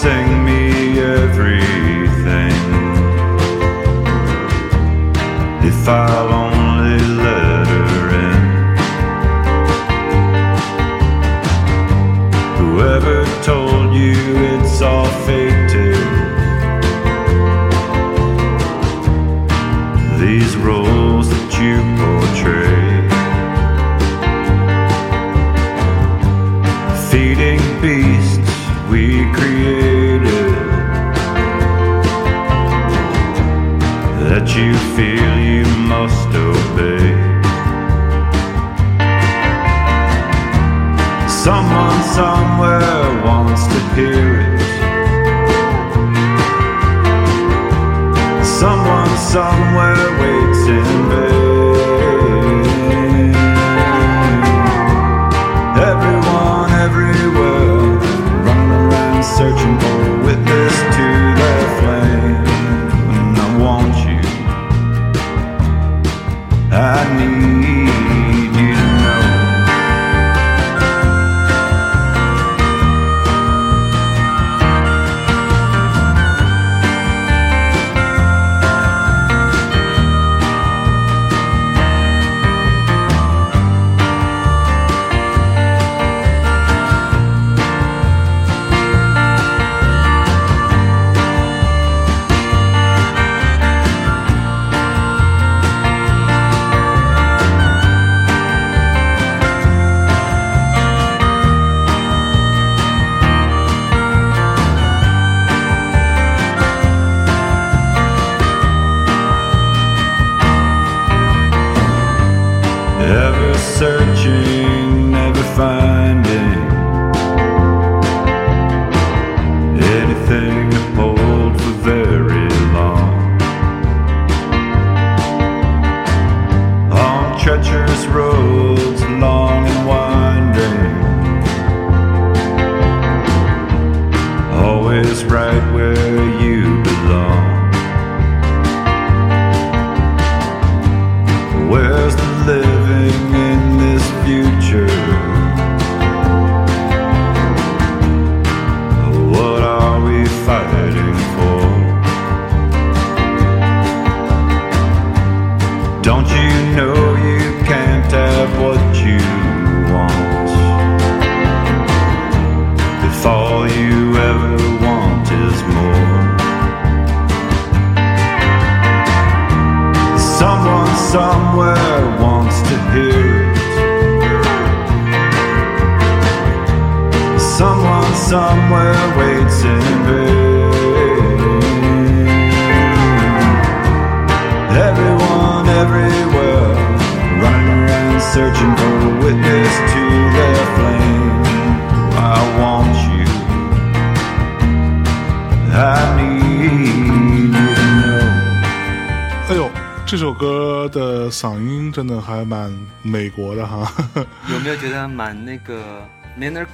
Sing me everything. If I'll feel you must obey. Someone somewhere wants to hear it. Someone somewhere.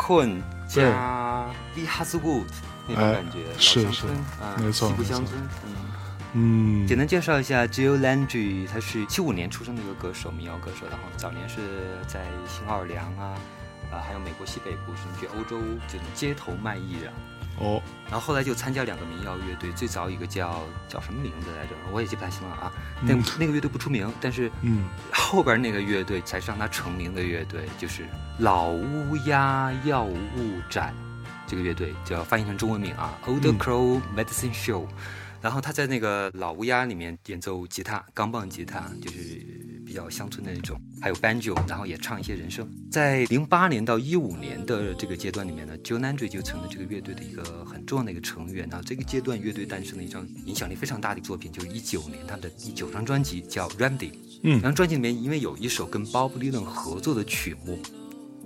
Cohen 加 Lee Hasselwood 那种感觉？是是，没错，西部乡村。嗯，嗯，简单介绍一下 Jill Landry，他是七五年出生的一个歌手，民谣歌手，然后早年是在新奥尔良啊，啊，还有美国西北部，甚至欧洲这种街头卖艺人。哦，然后后来就参加两个民谣乐队，最早一个叫叫什么名字来着，我也记不太清了啊。那、那个乐队不出名，但是嗯，后边那个乐队才是让他成名的乐队，就是老乌鸦药物展，这个乐队叫翻译成中文名啊，Old Crow Medicine Show。然后他在那个老乌鸦里面演奏吉他，钢棒吉他，就是比较乡村的那种，还有 banjo，然后也唱一些人声。在零八年到一五年的这个阶段里面呢，Joe Nandry 就成了这个乐队的一个很重要的一个成员。然后这个阶段乐队诞生了一张影响力非常大的作品，就是一九年他们的第九张专辑叫 Remedy。嗯然后专辑里面因为有一首跟 Bob Dylan 合作的曲目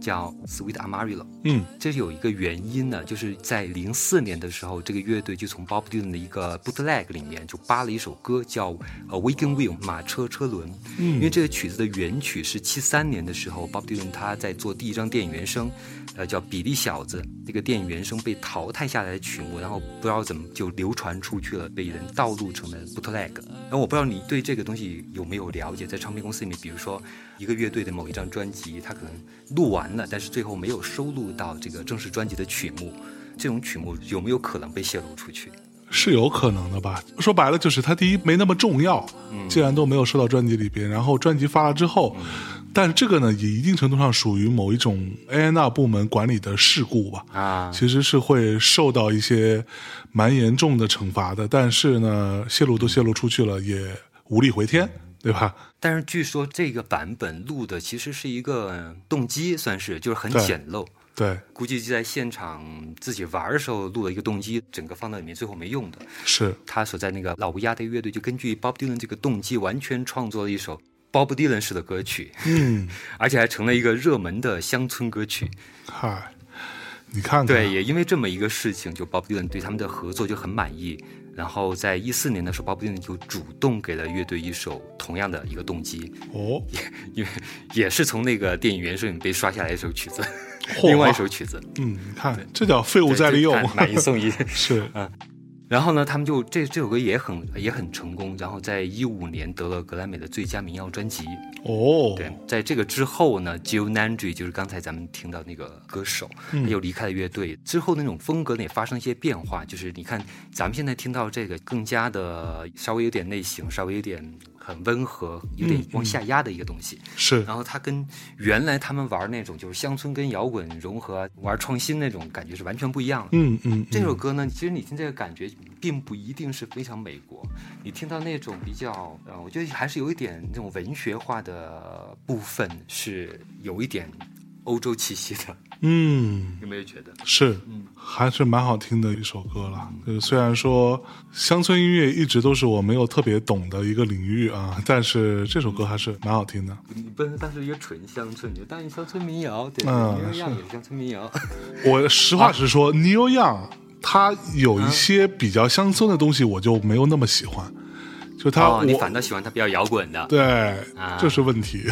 叫 Sweet Amarillo。嗯这是有一个原因呢，就是在零四年的时候，这个乐队就从 Bob Dylan 的一个 bootleg 里面就扒了一首歌，叫呃 Wagon Wheel 马车车轮。嗯，因为这个曲子的原曲是七三年的时候，Bob Dylan 他在做第一张电影原声，呃叫《比利小子》那个电影原声被淘汰下来的曲目，然后不知道怎么就流传出去了，被人盗录成了 bootleg。然后我不知道你对这个东西有没有了解，在唱片公司里面，比如说一个乐队的某一张专辑，它可能录完了，但是最后没有收录到这个正式专辑的曲目，这种曲目有没有可能被泄露出去？是有可能的吧？说白了就是他第一没那么重要，既然都没有收到专辑里边，然后专辑发了之后，但这个呢也一定程度上属于某一种 A N R 部门管理的事故吧。啊，其实是会受到一些蛮严重的惩罚的，但是呢，泄露都泄露出去了，也无力回天，对吧？但是据说这个版本录的其实是一个动机，算是就是很简陋。对，估计就在现场自己玩的时候录了一个动机，整个放到里面，最后没用的。是他所在那个老乌鸦的乐队就根据 Bob Dylan 这个动机，完全创作了一首 Bob Dylan 式的歌曲，嗯，而且还成了一个热门的乡村歌曲。嗨，你看看，对，也因为这么一个事情，就 Bob Dylan 对他们的合作就很满意。然后在一四年的时候，Bob Dylan 就主动给了乐队一首同样的一个动机，哦，也因为 也是从那个电影原声里被刷下来一首曲子，嚯。另外一首曲子。嗯，你看，这叫废物再利用。买一送一。是然后呢，他们就这这首歌也很也很成功，然后在一五年得了格莱美的最佳民谣专辑。哦，对，在这个之后呢，Jill Nandry 就是刚才咱们听到那个歌手，他又离开了乐队。之后那种风格呢也发生一些变化，就是你看咱们现在听到这个更加的稍微有点类型，稍微有点很温和，有点往下压的一个东西。是然后它跟原来他们玩那种就是乡村跟摇滚融合、玩创新那种感觉是完全不一样的。嗯嗯，这首歌呢，其实你听这个感觉，并不一定是非常美国。你听到那种比较，呃，我觉得还是有一点那种文学化的部分，是有一点欧洲气息的。嗯有没有觉得？是，还是蛮好听的一首歌了。就是虽然说乡村音乐一直都是我没有特别懂的一个领域啊，但是这首歌还是蛮好听的。你不能当是一个纯乡村，你就当一乡村民谣，对嗯对，一样也是乡村民谣。我实话实说，Neil Young 他有一些比较乡村的东西，我就没有那么喜欢。就他，哦，你反倒喜欢他比较摇滚的。对，啊这是问题。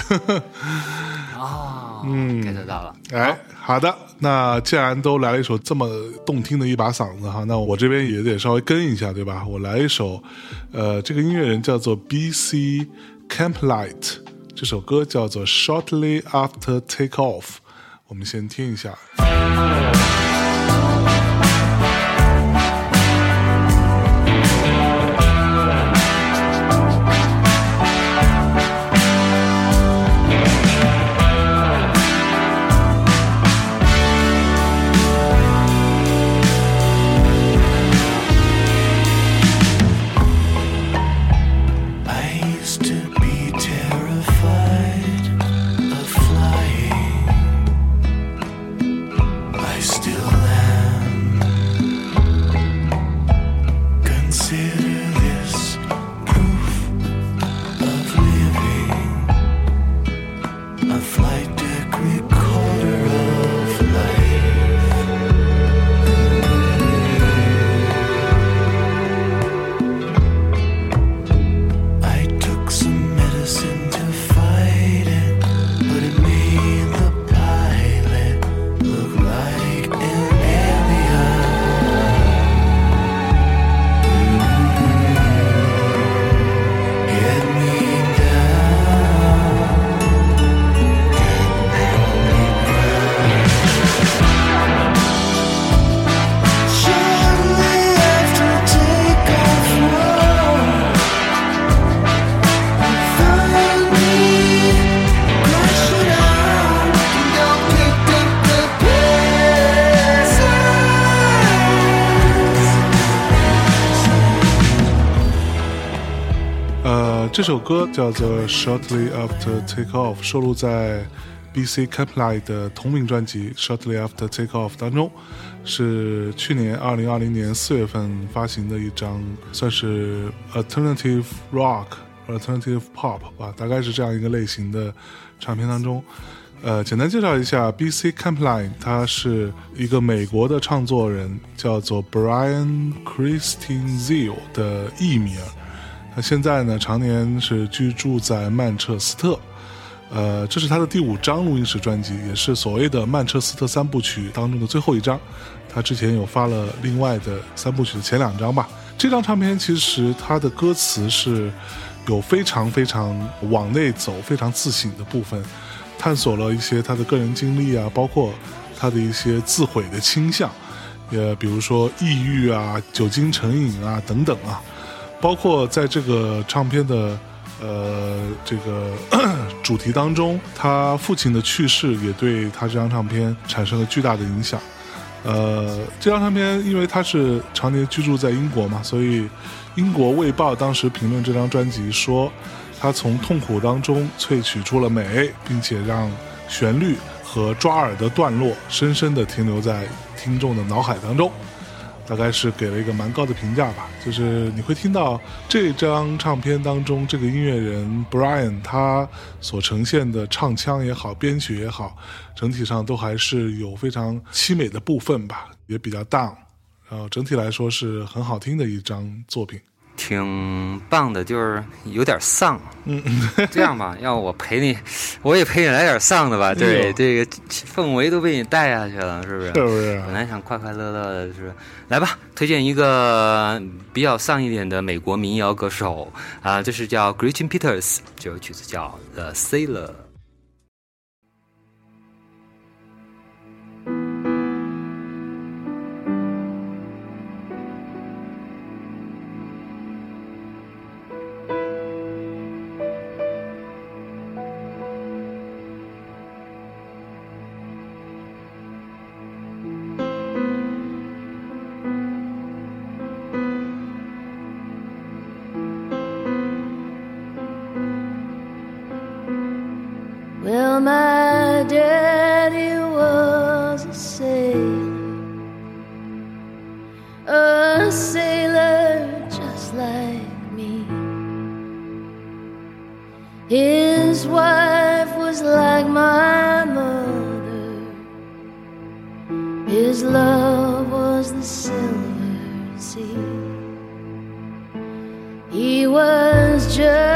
哦，嗯，get 到了。哎，好的，那既然都来了一首这么动听的一把嗓子哈，那我这边也得稍微跟一下，对吧？我来一首，呃，这个音乐人叫做 B.C. Camplight，这首歌叫做 Shortly After Take Off，我们先听一下。叫做《Shortly After Take Off》，收录在 B.C. Camp Line 的同名专辑《Shortly After Take Off》当中，是去年二零二零年四月份发行的一张，算是 Alternative Rock、Alternative Pop 吧，大概是这样一个类型的唱片当中。呃，简单介绍一下，B.C. c a m p l i n e 他是一个美国的创作人，叫做 Brian Christine Zeal 的艺名。他现在呢，常年是居住在曼彻斯特。呃，这是他的第五张录音室专辑，也是所谓的曼彻斯特三部曲当中的最后一张。他之前有发了另外的三部曲的前两张吧。这张唱片其实它的歌词是有非常非常往内走、非常自省的部分。探索了一些他的个人经历啊，包括他的一些自毁的倾向，也比如说抑郁啊、酒精成瘾啊等等啊，包括在这个唱片的呃这个 主题当中，他父亲的去世也对他这张唱片产生了巨大的影响。呃，这张唱片因为他是常年居住在英国嘛，所以英国卫报当时评论这张专辑说。他从痛苦当中萃取出了美，并且让旋律和抓耳的段落深深地停留在听众的脑海当中，大概是给了一个蛮高的评价吧。就是你会听到这张唱片当中这个音乐人 Brian 他所呈现的唱腔也好，编曲也好，整体上都还是有非常凄美的部分吧，也比较 down，然后整体来说是很好听的一张作品。挺棒的，就是有点丧。嗯，这样吧，要我陪你，我也陪你来点丧的吧。对，这个氛围都被你带下去了，是不是？是不是？本来想快快乐乐的，是来吧，推荐一个比较丧一点的美国民谣歌手啊，这是叫 Gretchen Peters，这首曲子叫《The Sailor》。个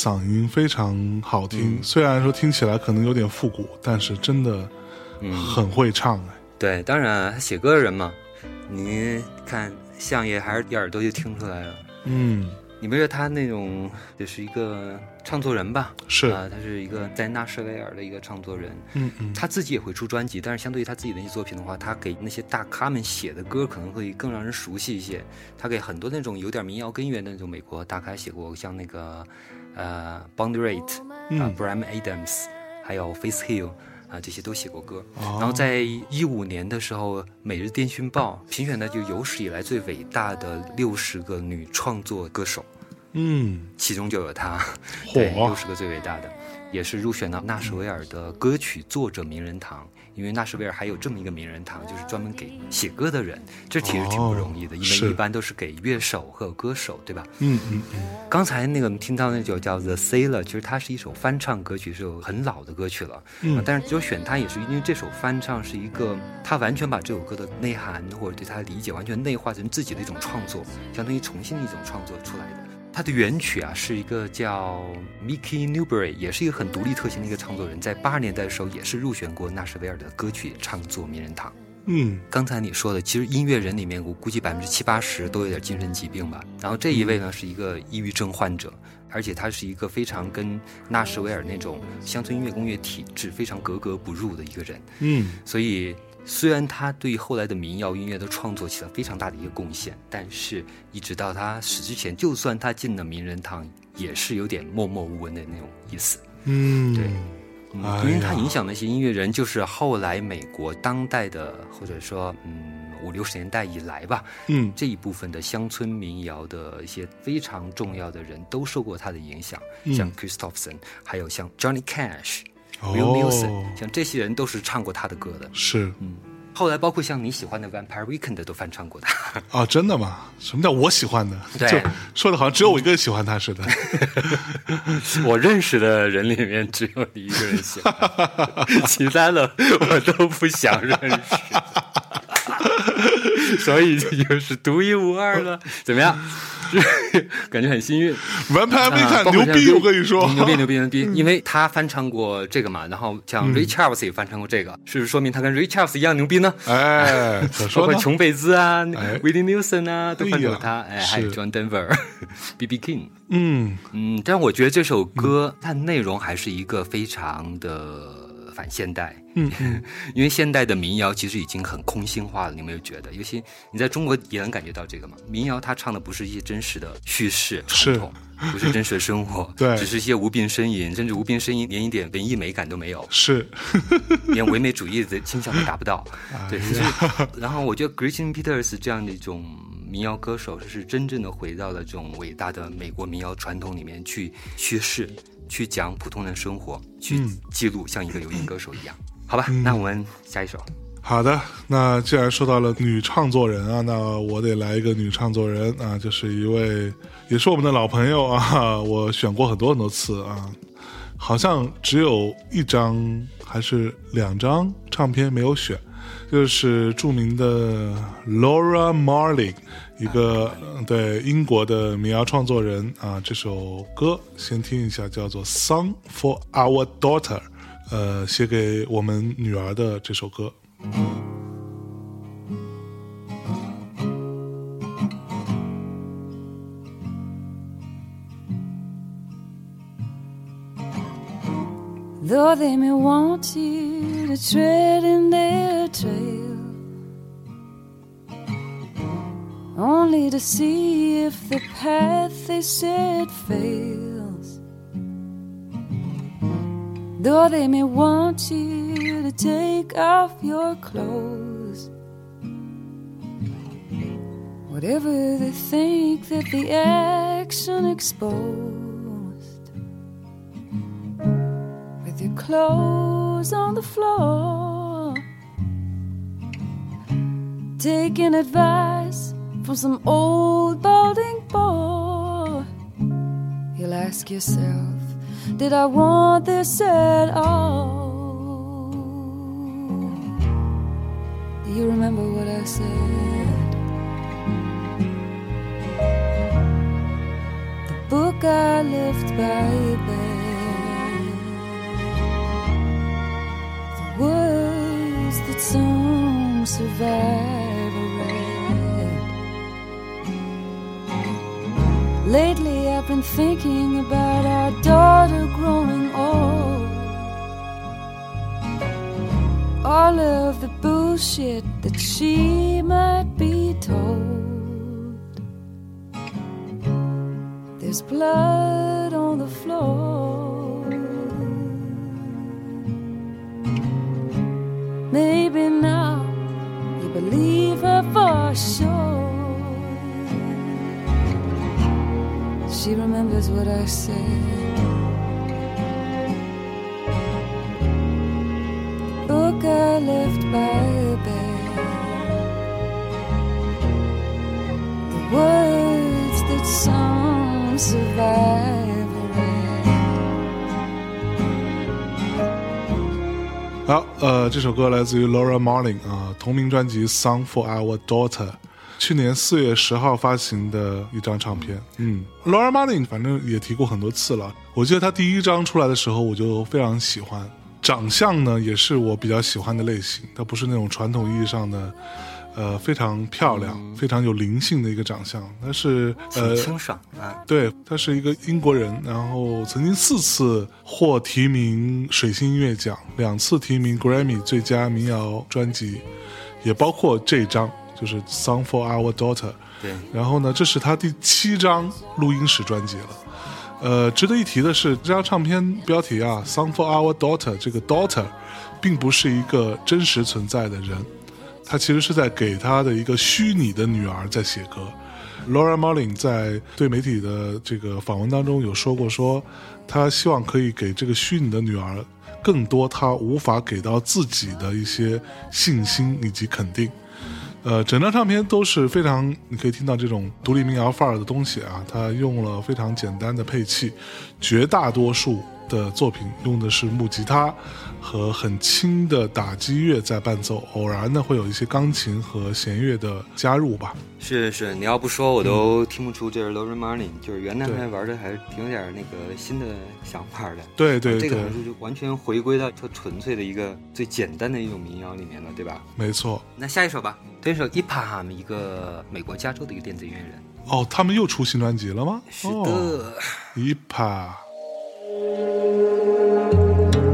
嗓音非常好听，虽然说听起来可能有点复古，但是真的很会唱哎。对，当然写歌的人嘛，你看相爷还是一耳朵就听出来了。嗯，你们觉得他那种就是一个唱作人吧？是啊，他是一个在纳什维尔的一个唱作人。嗯嗯，他自己也会出专辑，但是相对于他自己的一些作品的话，他给那些大咖们写的歌可能会更让人熟悉一些。他给很多那种有点民谣根源的那种美国大咖写过，像那个呃 Bond Rate 啊、Brian Adams，还有 Face Hill。啊，这些都写过歌。然后在一五年的时候，《每日电讯报》评选的就有史以来最伟大的六十个女创作歌手，嗯，其中就有她，对，六十个最伟大的，也是入选了纳什维尔的歌曲作者名人堂。因为纳什维尔还有这么一个名人堂，就是专门给写歌的人，这其实挺不容易的，因为一般都是给乐手和歌手，对吧？嗯嗯嗯。刚才那个我们听到那首叫《The Sailor》，其实它是一首翻唱歌曲，是有很老的歌曲了。嗯。但是只有选它，也是因为这首翻唱是一个，他完全把这首歌的内涵或者对它的理解完全内化成自己的一种创作，相当于重新的一种创作出来的。它的原曲啊，是一个叫 Mickey Newbury，也是一个很独立特性的一个创作人，在八十年代的时候也是入选过纳什维尔的歌曲创作名人堂。嗯，刚才你说的，其实音乐人里面，我估计百分之七八十都有点精神疾病吧。然后这一位呢，是一个抑郁症患者，而且他是一个非常跟纳什维尔那种乡村音乐工业体制非常格格不入的一个人。嗯，所以。虽然他对后来的民谣音乐的创作起了非常大的一个贡献，但是一直到他死之前，就算他进了名人堂，也是有点默默无闻的那种意思。嗯，对，嗯，因为他影响那些音乐人，就是后来美国当代的，或者说，嗯，五六十年代以来吧，嗯，这一部分的乡村民谣的一些非常重要的人都受过他的影响，像 Christopherson，还有像 Johnny Cash。Will Nilsson，像这些人都是唱过他的歌的。是，嗯，后来包括像你喜欢的 Vampire Weekend 都翻唱过他。啊，真的吗？什么叫我喜欢的？对，说的好像只有我一个人喜欢他似的。我认识的人里面只有你一个人喜欢，其他的我都不想认识。所以就是独一无二了，怎么样？感觉很幸运。玩牌没看牛逼，我跟你说，牛逼牛逼牛逼！因为他翻唱过这个嘛，然后像 Ray Charles 也翻唱过这个，是不是说明他跟 Ray Charles 一样牛逼呢？哎，包括琼贝兹啊，Willie Nelson 啊，都翻唱过他。哎，还有 John Denver，B.B. King。嗯嗯，但我觉得这首歌它内容还是一个非常的。反现代，嗯，因为现代的民谣其实已经很空心化了，你有没有觉得？尤其你在中国也能感觉到这个嘛？民谣它唱的不是一些真实的叙事传统，不是真实的生活，对，只是一些无病呻吟，甚至无病呻吟连一点文艺美感都没有，是，连唯美主义的倾向都达不到。对，所以然后我觉得 Gretchen Peters 这样的一种民谣歌手，是真正的回到了这种伟大的美国民谣传统里面去叙事。去讲普通人生活，去记录，像一个流行歌手一样，好吧？那我们下一首。好的，那既然说到了女唱作人啊，那我得来一个女唱作人啊，就是一位也是我们的老朋友啊，我选过很多很多次啊，好像只有一张还是两张唱片没有选。就是著名的 Laura Marling，一个对英国的民谣创作人啊。这首歌先听一下，叫做《Song for Our Daughter》，呃，写给我们女儿的这首歌。Though they may want you to tread in their trail, only to see if the path they set fails. Though they may want you to take off your clothes, whatever they think that the action exposed. With your clothes on the floor. Taking advice from some old balding boy. You'll ask yourself, did I want this at all? Do you remember what I said? The book I left by bed. The words that some survivor Lately, I've been thinking about our daughter growing old. All of the bullshit that she might be told. There's blood on the floor. Maybe now you believe her for sure. She remembers what I said. Book I left by the bed. The words that some survivor read. 好，呃，这首歌来自于 Laura Marling 啊，同名专辑《Song for Our Daughter》， 去年四月十号发行的一张唱片。嗯，Laura Marling 反正也提过很多次了。我记得她第一张出来的时候，我就非常喜欢，长相呢也是我比较喜欢的类型。她不是那种传统意义上的，呃，非常漂亮、非常有灵性的一个长相。她是呃挺清爽啊。对，他是一个英国人，然后曾经四次获提名水星音乐奖，两次提名 Grammy 最佳民谣专辑，也包括这张就是《Song for Our Daughter》。对，然后呢，这是他第七张录音室专辑了。呃，值得一提的是，这张唱片标题啊，《Song for Our Daughter》，这个 daughter 并不是一个真实存在的人，他其实是在给他的一个虚拟的女儿在写歌。Laura Marling 在对媒体的这个访问当中有说过说，他希望可以给这个虚拟的女儿更多他无法给到自己的一些信心以及肯定。呃，整张唱片都是非常，你可以听到这种独立民谣范儿的东西啊。它用了非常简单的配器，绝大多数的作品用的是木吉他和很轻的打击乐在伴奏，偶然呢会有一些钢琴和弦乐的加入吧。是是，你要不说我都听不出这是 Lauren Marling，就是原来还玩的还挺有点那个新的想法的。对对对这个就完全回归到特纯粹的一个最简单的一种民谣里面了，对吧？没错。那下一首吧，这首 Ipaham，一个美国加州的一个电子音乐人。哦，他们又出新专辑了吗？是哦的，一帕。thank you.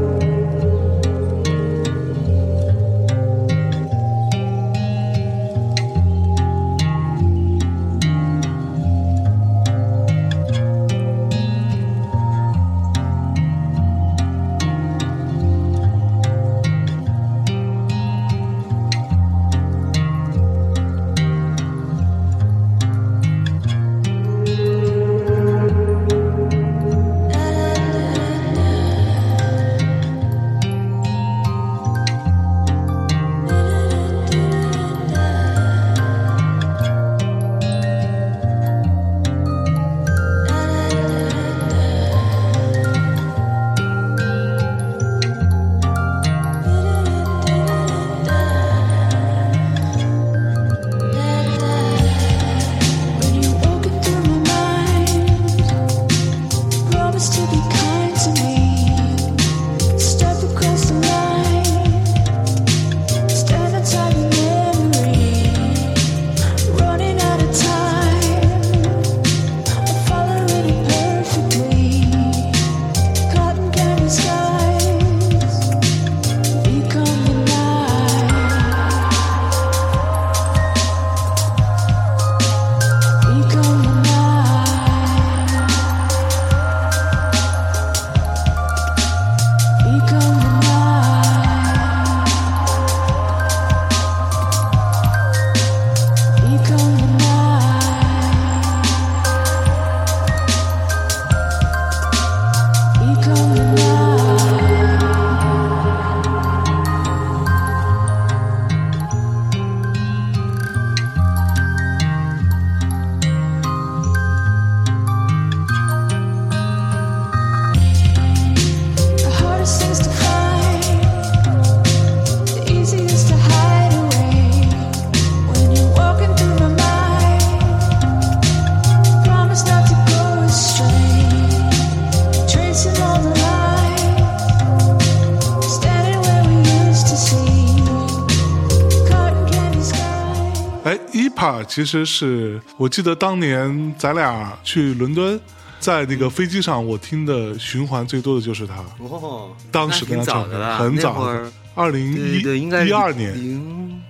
其实是我记得当年咱俩去伦敦，在那个飞机上，我听的循环最多的就是它。哦，当时那挺早的了，很早那会儿，二零一对对，应该一二年，零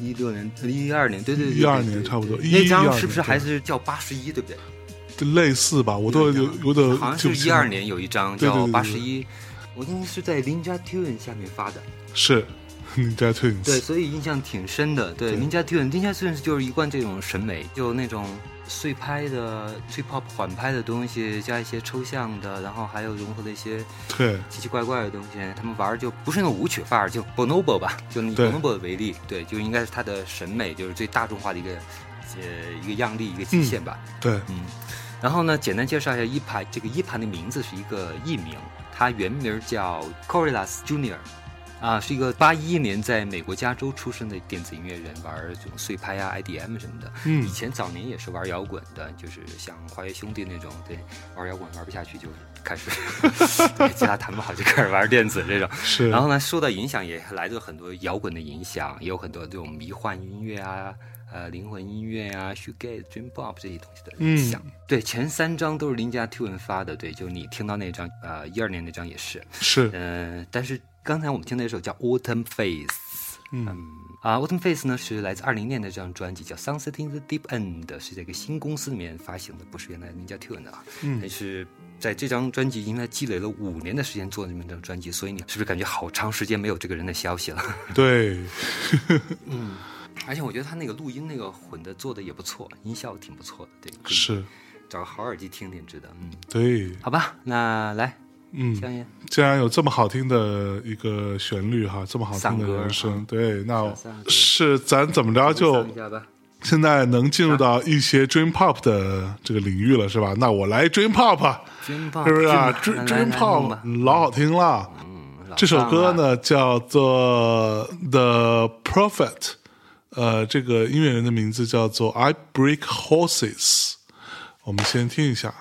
一六年、一二年，对对对，一二年差不多12那张是不是还是叫八十一，对不对？类似吧，我都有有的好像是一二年有一张叫八十一，我应该是在 Ninja Tune 下面发的。是 Ninja Twins，对，所以印象挺深的。对对，Ninja Tune，Ninja Tune 就是一贯这种审美，就那种碎拍的、trip hop 缓拍的东西，加一些抽象的，然后还有融合的一些对奇奇怪怪的东西。他们玩儿就不是那种舞曲范儿，就 Bonobo 吧，就以对 Bonobo 为例，对，就应该是他的审美，就是最大众化的一个呃一个样例，一个极限吧。对，嗯，然后呢，简单介绍一下一盘，这个一盘的名字是一个艺名，他原名叫 Corellas Junior，啊，是一个八一年在美国加州出生的电子音乐人，玩这种碎拍啊、IDM 什么的。嗯以前早年也是玩摇滚的，就是像华谊兄弟那种，对，玩摇滚玩不下去就开始 对吉他弹不好就开始玩电子这种。是，然后呢，受到影响也来自很多摇滚的影响，也有很多这种迷幻音乐啊、呃灵魂音乐啊、shoegaze、dream pop 这些东西的影响。对，前三张都是林家 Tune 发的，对，就你听到那张，呃，一二年那张也是。是，嗯、但是刚才我们听的那首叫 Autumn Face。嗯啊，Autumn Face 呢是来自二零年的这张专辑，叫 Sunset in the Deep End，是这个新公司里面发行的，不是原来林家 Tune 的啊。嗯但是在这张专辑应该积累了五年的时间做这么一张专辑，所以你是不是感觉好长时间没有这个人的消息了？对，嗯，而且我觉得他那个录音那个混的做的也不错，音效挺不错的，对，是，找个好耳机听听，值得。嗯，对，好吧，那来，嗯，香烟，既然有这么好听的一个旋律哈，这么好听的人声，对，那是咱怎么着就。现在能进入到一些 dream pop 的这个领域了，是吧？那我来 dream pop，是不是啊 dream 来来弄 pop 老好听了。老这首歌呢叫做 The Prophet，呃，这个音乐人的名字叫做 I Break Horses。我们先听一下。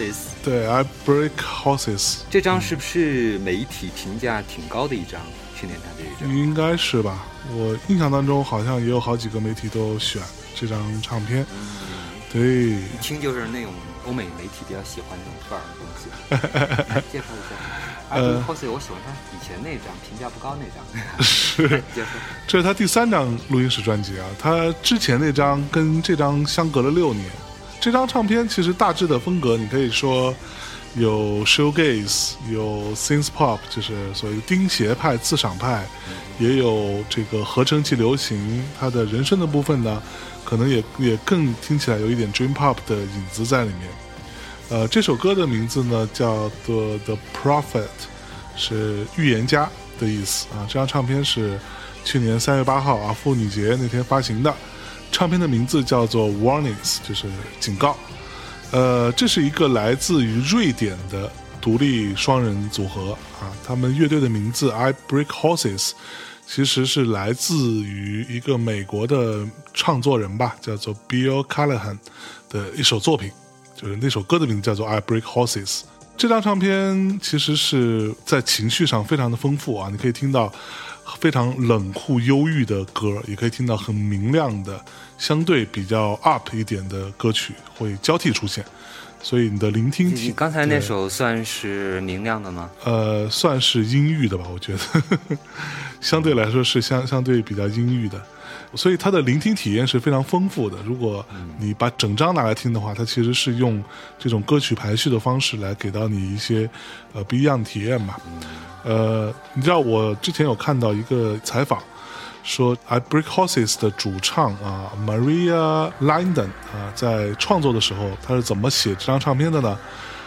Horses。对，I Break Horses。这张是不是媒体评价挺高的一张？去年他这一张应该是吧？我印象当中好像也有好几个媒体都选这张唱片。对，一听就是那种欧美媒体比较喜欢那种范儿的东西。介绍一下，I Break Horses，我喜欢他以前那张评价不高那张。是，这是他第三张录音室专辑啊，他之前那张跟这张相隔了六年。这张唱片其实大致的风格，你可以说。有 shoegaze，有 synth pop，就是所谓钉鞋派、自赏派，也有这个合成器流行。它的人声的部分呢，可能也也更听起来有一点 dream pop 的影子在里面。呃，这首歌的名字呢叫做 The Prophet，是预言家的意思啊。这张唱片是去年三月八号啊妇女节那天发行的，唱片的名字叫做 Warnings，就是警告。呃，这是一个来自于瑞典的独立双人组合啊，他们乐队的名字 I Break Horses，其实是来自于一个美国的唱作人吧，叫做 Bill Callahan 的一首作品，就是那首歌的名字叫做 I Break Horses。这张唱片其实是在情绪上非常的丰富啊，你可以听到非常冷酷忧郁的歌，也可以听到很明亮的。相对比较 up 一点的歌曲会交替出现，所以你的聆听体。你刚才那首算是明亮的吗？呃，算是阴郁的吧，我觉得，相对来说是相相对比较阴郁的，所以它的聆听体验是非常丰富的。如果你把整张拿来听的话，它其实是用这种歌曲排序的方式来给到你一些呃不一样的体验吧。呃，你知道我之前有看到一个采访。说《I Break Horses》的主唱啊，Maria Linden 啊，在创作的时候，他是怎么写这张唱片的呢？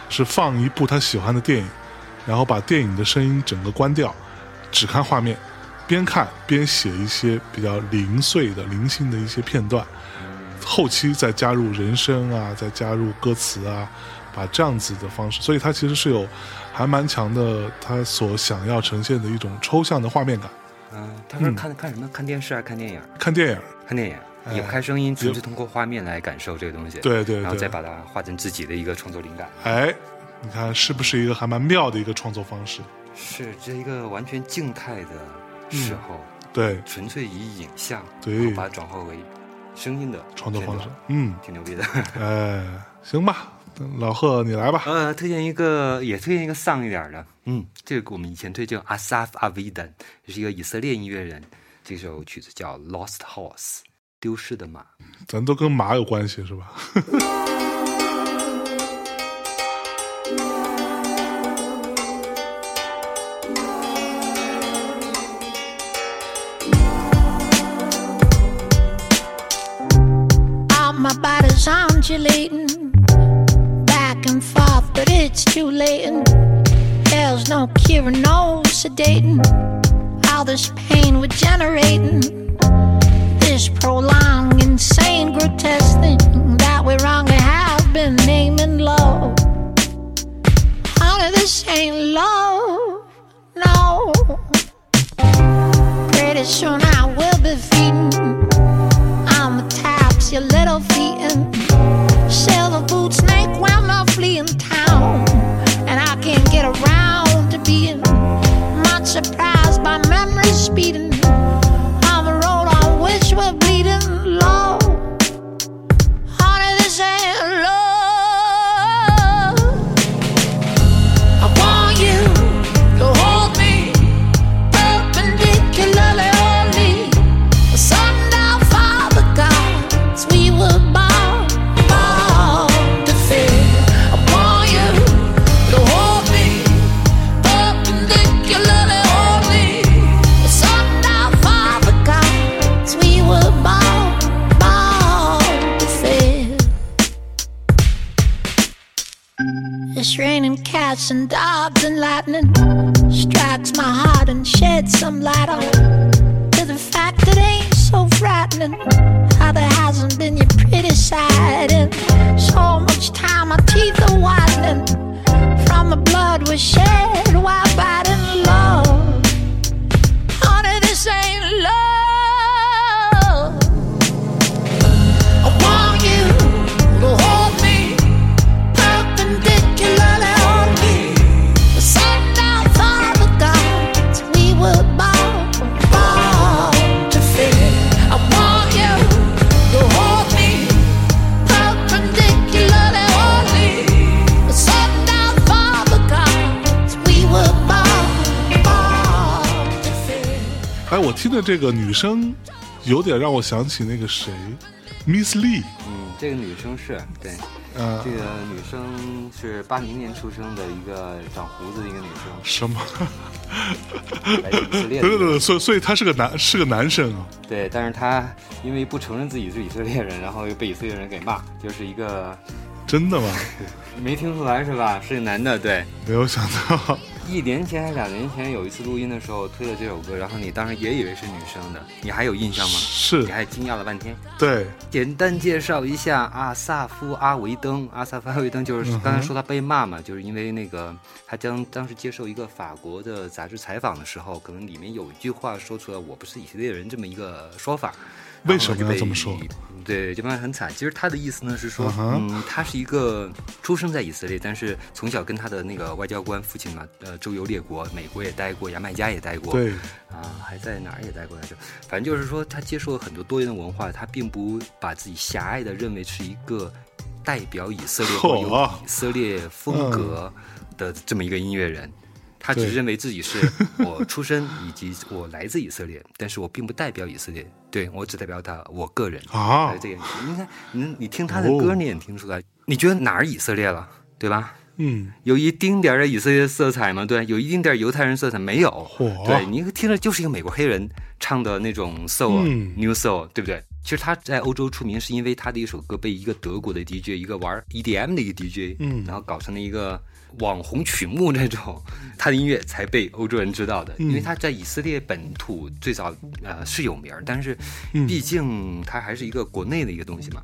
是放一部他喜欢的电影，然后把电影的声音整个关掉，只看画面，边看边写一些比较零碎的、零星的一些片段，后期再加入人声啊，再加入歌词啊，把这样子的方式，所以他其实是有还蛮强的他所想要呈现的一种抽象的画面感。嗯，他说看看什么？看电视还是看电影？看电影，看电影，也不开声音，纯粹通过画面来感受这个东西。对对，然后再把它化成自己的一个创作灵感。哎，你看是不是一个还蛮妙的一个创作方式？是，这一个完全静态的时候，对，纯粹以影像，对，把它转化为声音的创作方式。嗯，挺牛逼的。哎，行吧。老贺，你来吧。呃，推荐一个，也推荐一个丧一点的。嗯，这个我们以前推荐 Asaf Avidan，是一个以色列音乐人。这首曲子叫《Lost Horse》，丢失的马。咱都跟马有关系是吧？and it's too late. And there's no cure, no sedating. All this pain we're generating. This prolonged, insane, grotesque thing that we wrongly have been naming love. Honey, this ain't love, no. Pretty soon I will be feeding on the taps your little feet and silver boots, snake women fleeing surprised by memories speeding Raining cats and dogs and lightning strikes my heart and sheds some light on to the fact that ain't so frightening. How there hasn't been your pretty side in so much time. My teeth are whitening from the blood we shed while biting love. 的这个女生有点让我想起那个谁，Miss Lee。嗯，这个女生是对，呃，这个女生是八零年出生的一个长胡子的一个女生，什么？来自以色列。对对对，所以所以他是个男是个男生啊。对，但是他因为不承认自己是以色列人，然后又被以色列人给骂，就是一个真的吗？没听出来是吧？是个男的，对。没有想到，一年前还是两年前有一次录音的时候推了这首歌，然后你当时也以为是女生的，你还有印象吗？是你还惊讶了半天。对，简单介绍一下阿萨夫·阿维登。阿萨夫·阿维登就是刚才说他被骂嘛，就是因为那个他将当时接受一个法国的杂志采访的时候，可能里面有一句话说出了“我不是以色列人”这么一个说法。为什么要这么说？对，这帮人很惨。其实他的意思呢是说，嗯，他是一个出生在以色列，但是从小跟他的那个外交官父亲嘛，呃，周游列国，美国也待过，牙买加也待过，对，啊，还在哪儿也待过来着。反正就是说，他接受了很多多元的文化，他并不把自己狭隘的认为是一个代表以色列或有以色列风格的这么一个音乐人。他只认为自己是 我出生以及我来自以色列，但是我并不代表以色列，对我只代表他我个人啊。这个你看，你你听他的歌，你也听出来，你觉得哪儿以色列了，对吧？嗯，有一丁点儿的以色列色彩吗？对，有一丁点儿犹太人色彩没有？对你听着就是一个美国黑人唱的那种 soul new soul，对不对？其实他在欧洲出名是因为他的一首歌被一个德国的 DJ，一个玩 EDM 的一个 DJ，嗯，然后搞成了一个。网红曲目那种，他的音乐才被欧洲人知道的，因为他在以色列本土最早呃是有名儿，但是毕竟他还是一个国内的一个东西嘛。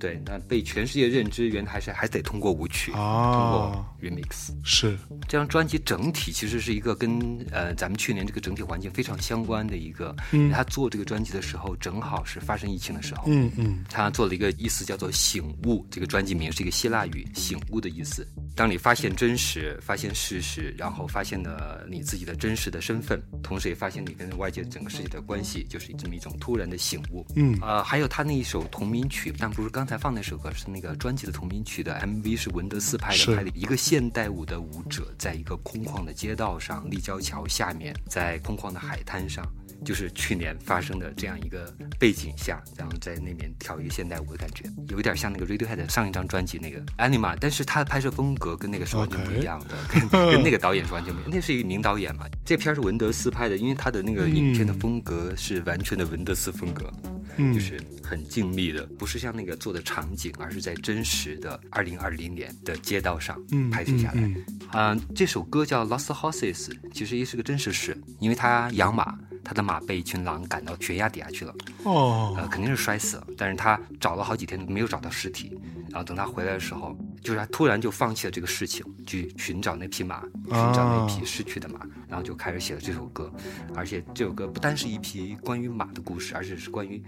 对，那被全世界认知，原来还是还得通过舞曲，通过 remix。是这张专辑整体其实是一个跟呃咱们去年这个整体环境非常相关的一个。嗯。他做这个专辑的时候，正好是发生疫情的时候。嗯嗯。他做了一个意思叫做“醒悟”，这个专辑名是一个希腊语“醒悟”的意思。当你发现真实、发现事实，然后发现了你自己的真实的身份，同时也发现你跟外界整个世界的关系，就是这么一种突然的醒悟。嗯。呃，还有他那一首同名曲，但不是刚才放那首歌，是那个专辑的同名曲的 MV，是文德斯拍的，拍的一个现代舞的舞者，在一个空旷的街道上，立交桥下面，在空旷的海滩上，就是去年发生的这样一个背景下，然后在那边跳一个现代舞的感觉，有一点像那个 Radiohead 上一张专辑那个 Anima，但是他的拍摄风格跟那个是完全不一样的，跟跟那个导演是完全不一样，那是一个名导演嘛，这片是文德斯拍的，因为他的那个影片的风格是完全的文德斯风格。嗯，就是很静谧的，不是像那个做的场景，而是在真实的二零二零年的街道上拍摄下来。啊，这首歌叫《Lost Horses》，其实也是个真实事，因为他养马，他的马被一群狼赶到悬崖底下去了。哦，呃，肯定是摔死了，但是他找了好几天没有找到尸体，然后等他回来的时候，就是他突然就放弃了这个事情，去寻找那匹马，寻找那匹失去的马，然后就开始写了这首歌。而且这首歌不单是一匹关于马的故事，而且是关于。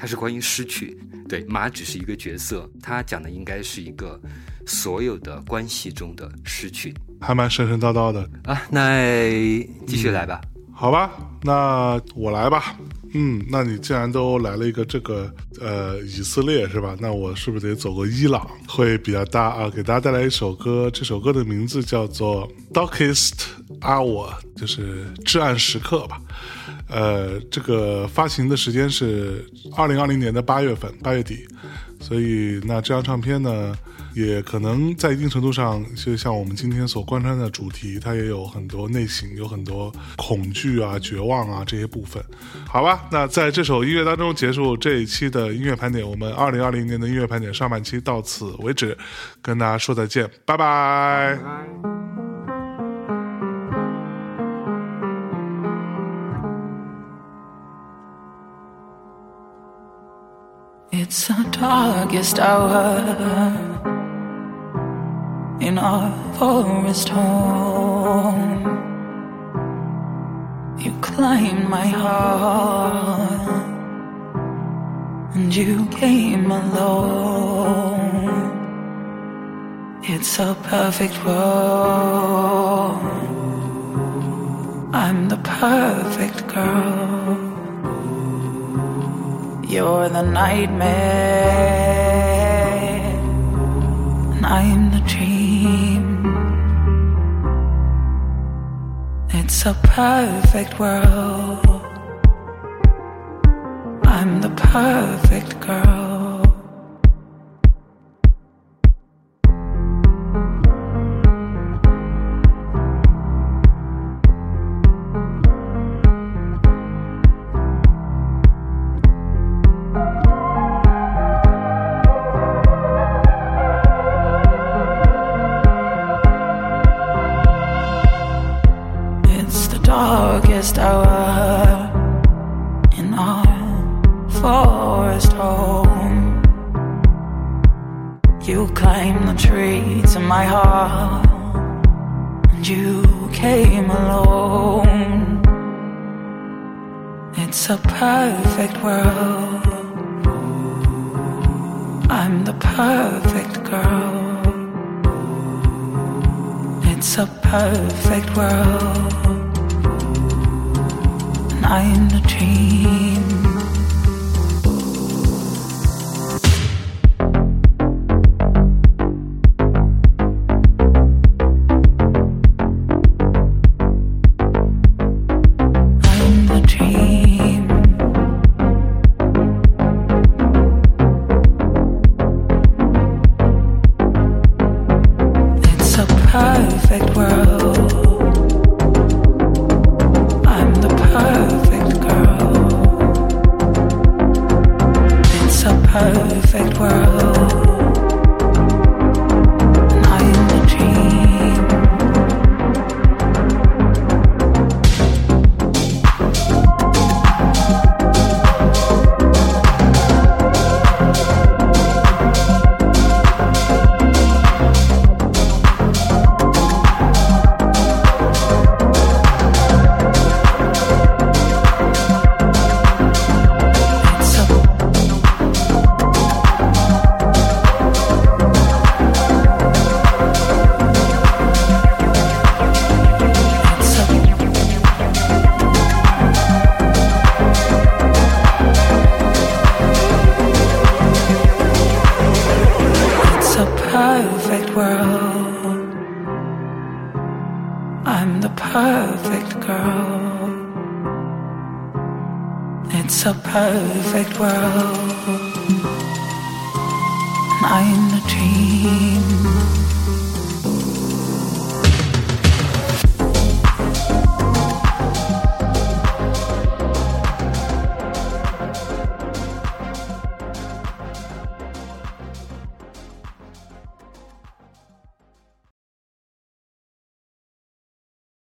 它是关于失去，对马只是一个角色，它讲的应该是一个所有的关系中的失去，还蛮神神叨叨的。啊。那继续来吧，好吧，那我来吧。嗯，那你既然都来了一个这个呃以色列是吧？那我是不是得走个伊朗会比较搭啊？给大家带来一首歌，这首歌的名字叫做《Darkest Hour》，就是至暗时刻吧。呃，这个发行的时间是二零二零年的八月份，八月底，所以那这张唱片呢，也可能在一定程度上，就像我们今天所贯穿的主题，它也有很多内省，有很多恐惧啊、绝望啊这些部分。好吧，那在这首音乐当中结束这一期的音乐盘点，我们二零二零年的音乐盘点上半期到此为止，跟大家说再见，拜拜。It's the darkest hour in our forest home. You climbed my heart and you came alone. It's a perfect world. I'm the perfect girl. You're the nightmare, and I'm the dream. It's a perfect world. I'm the perfect girl.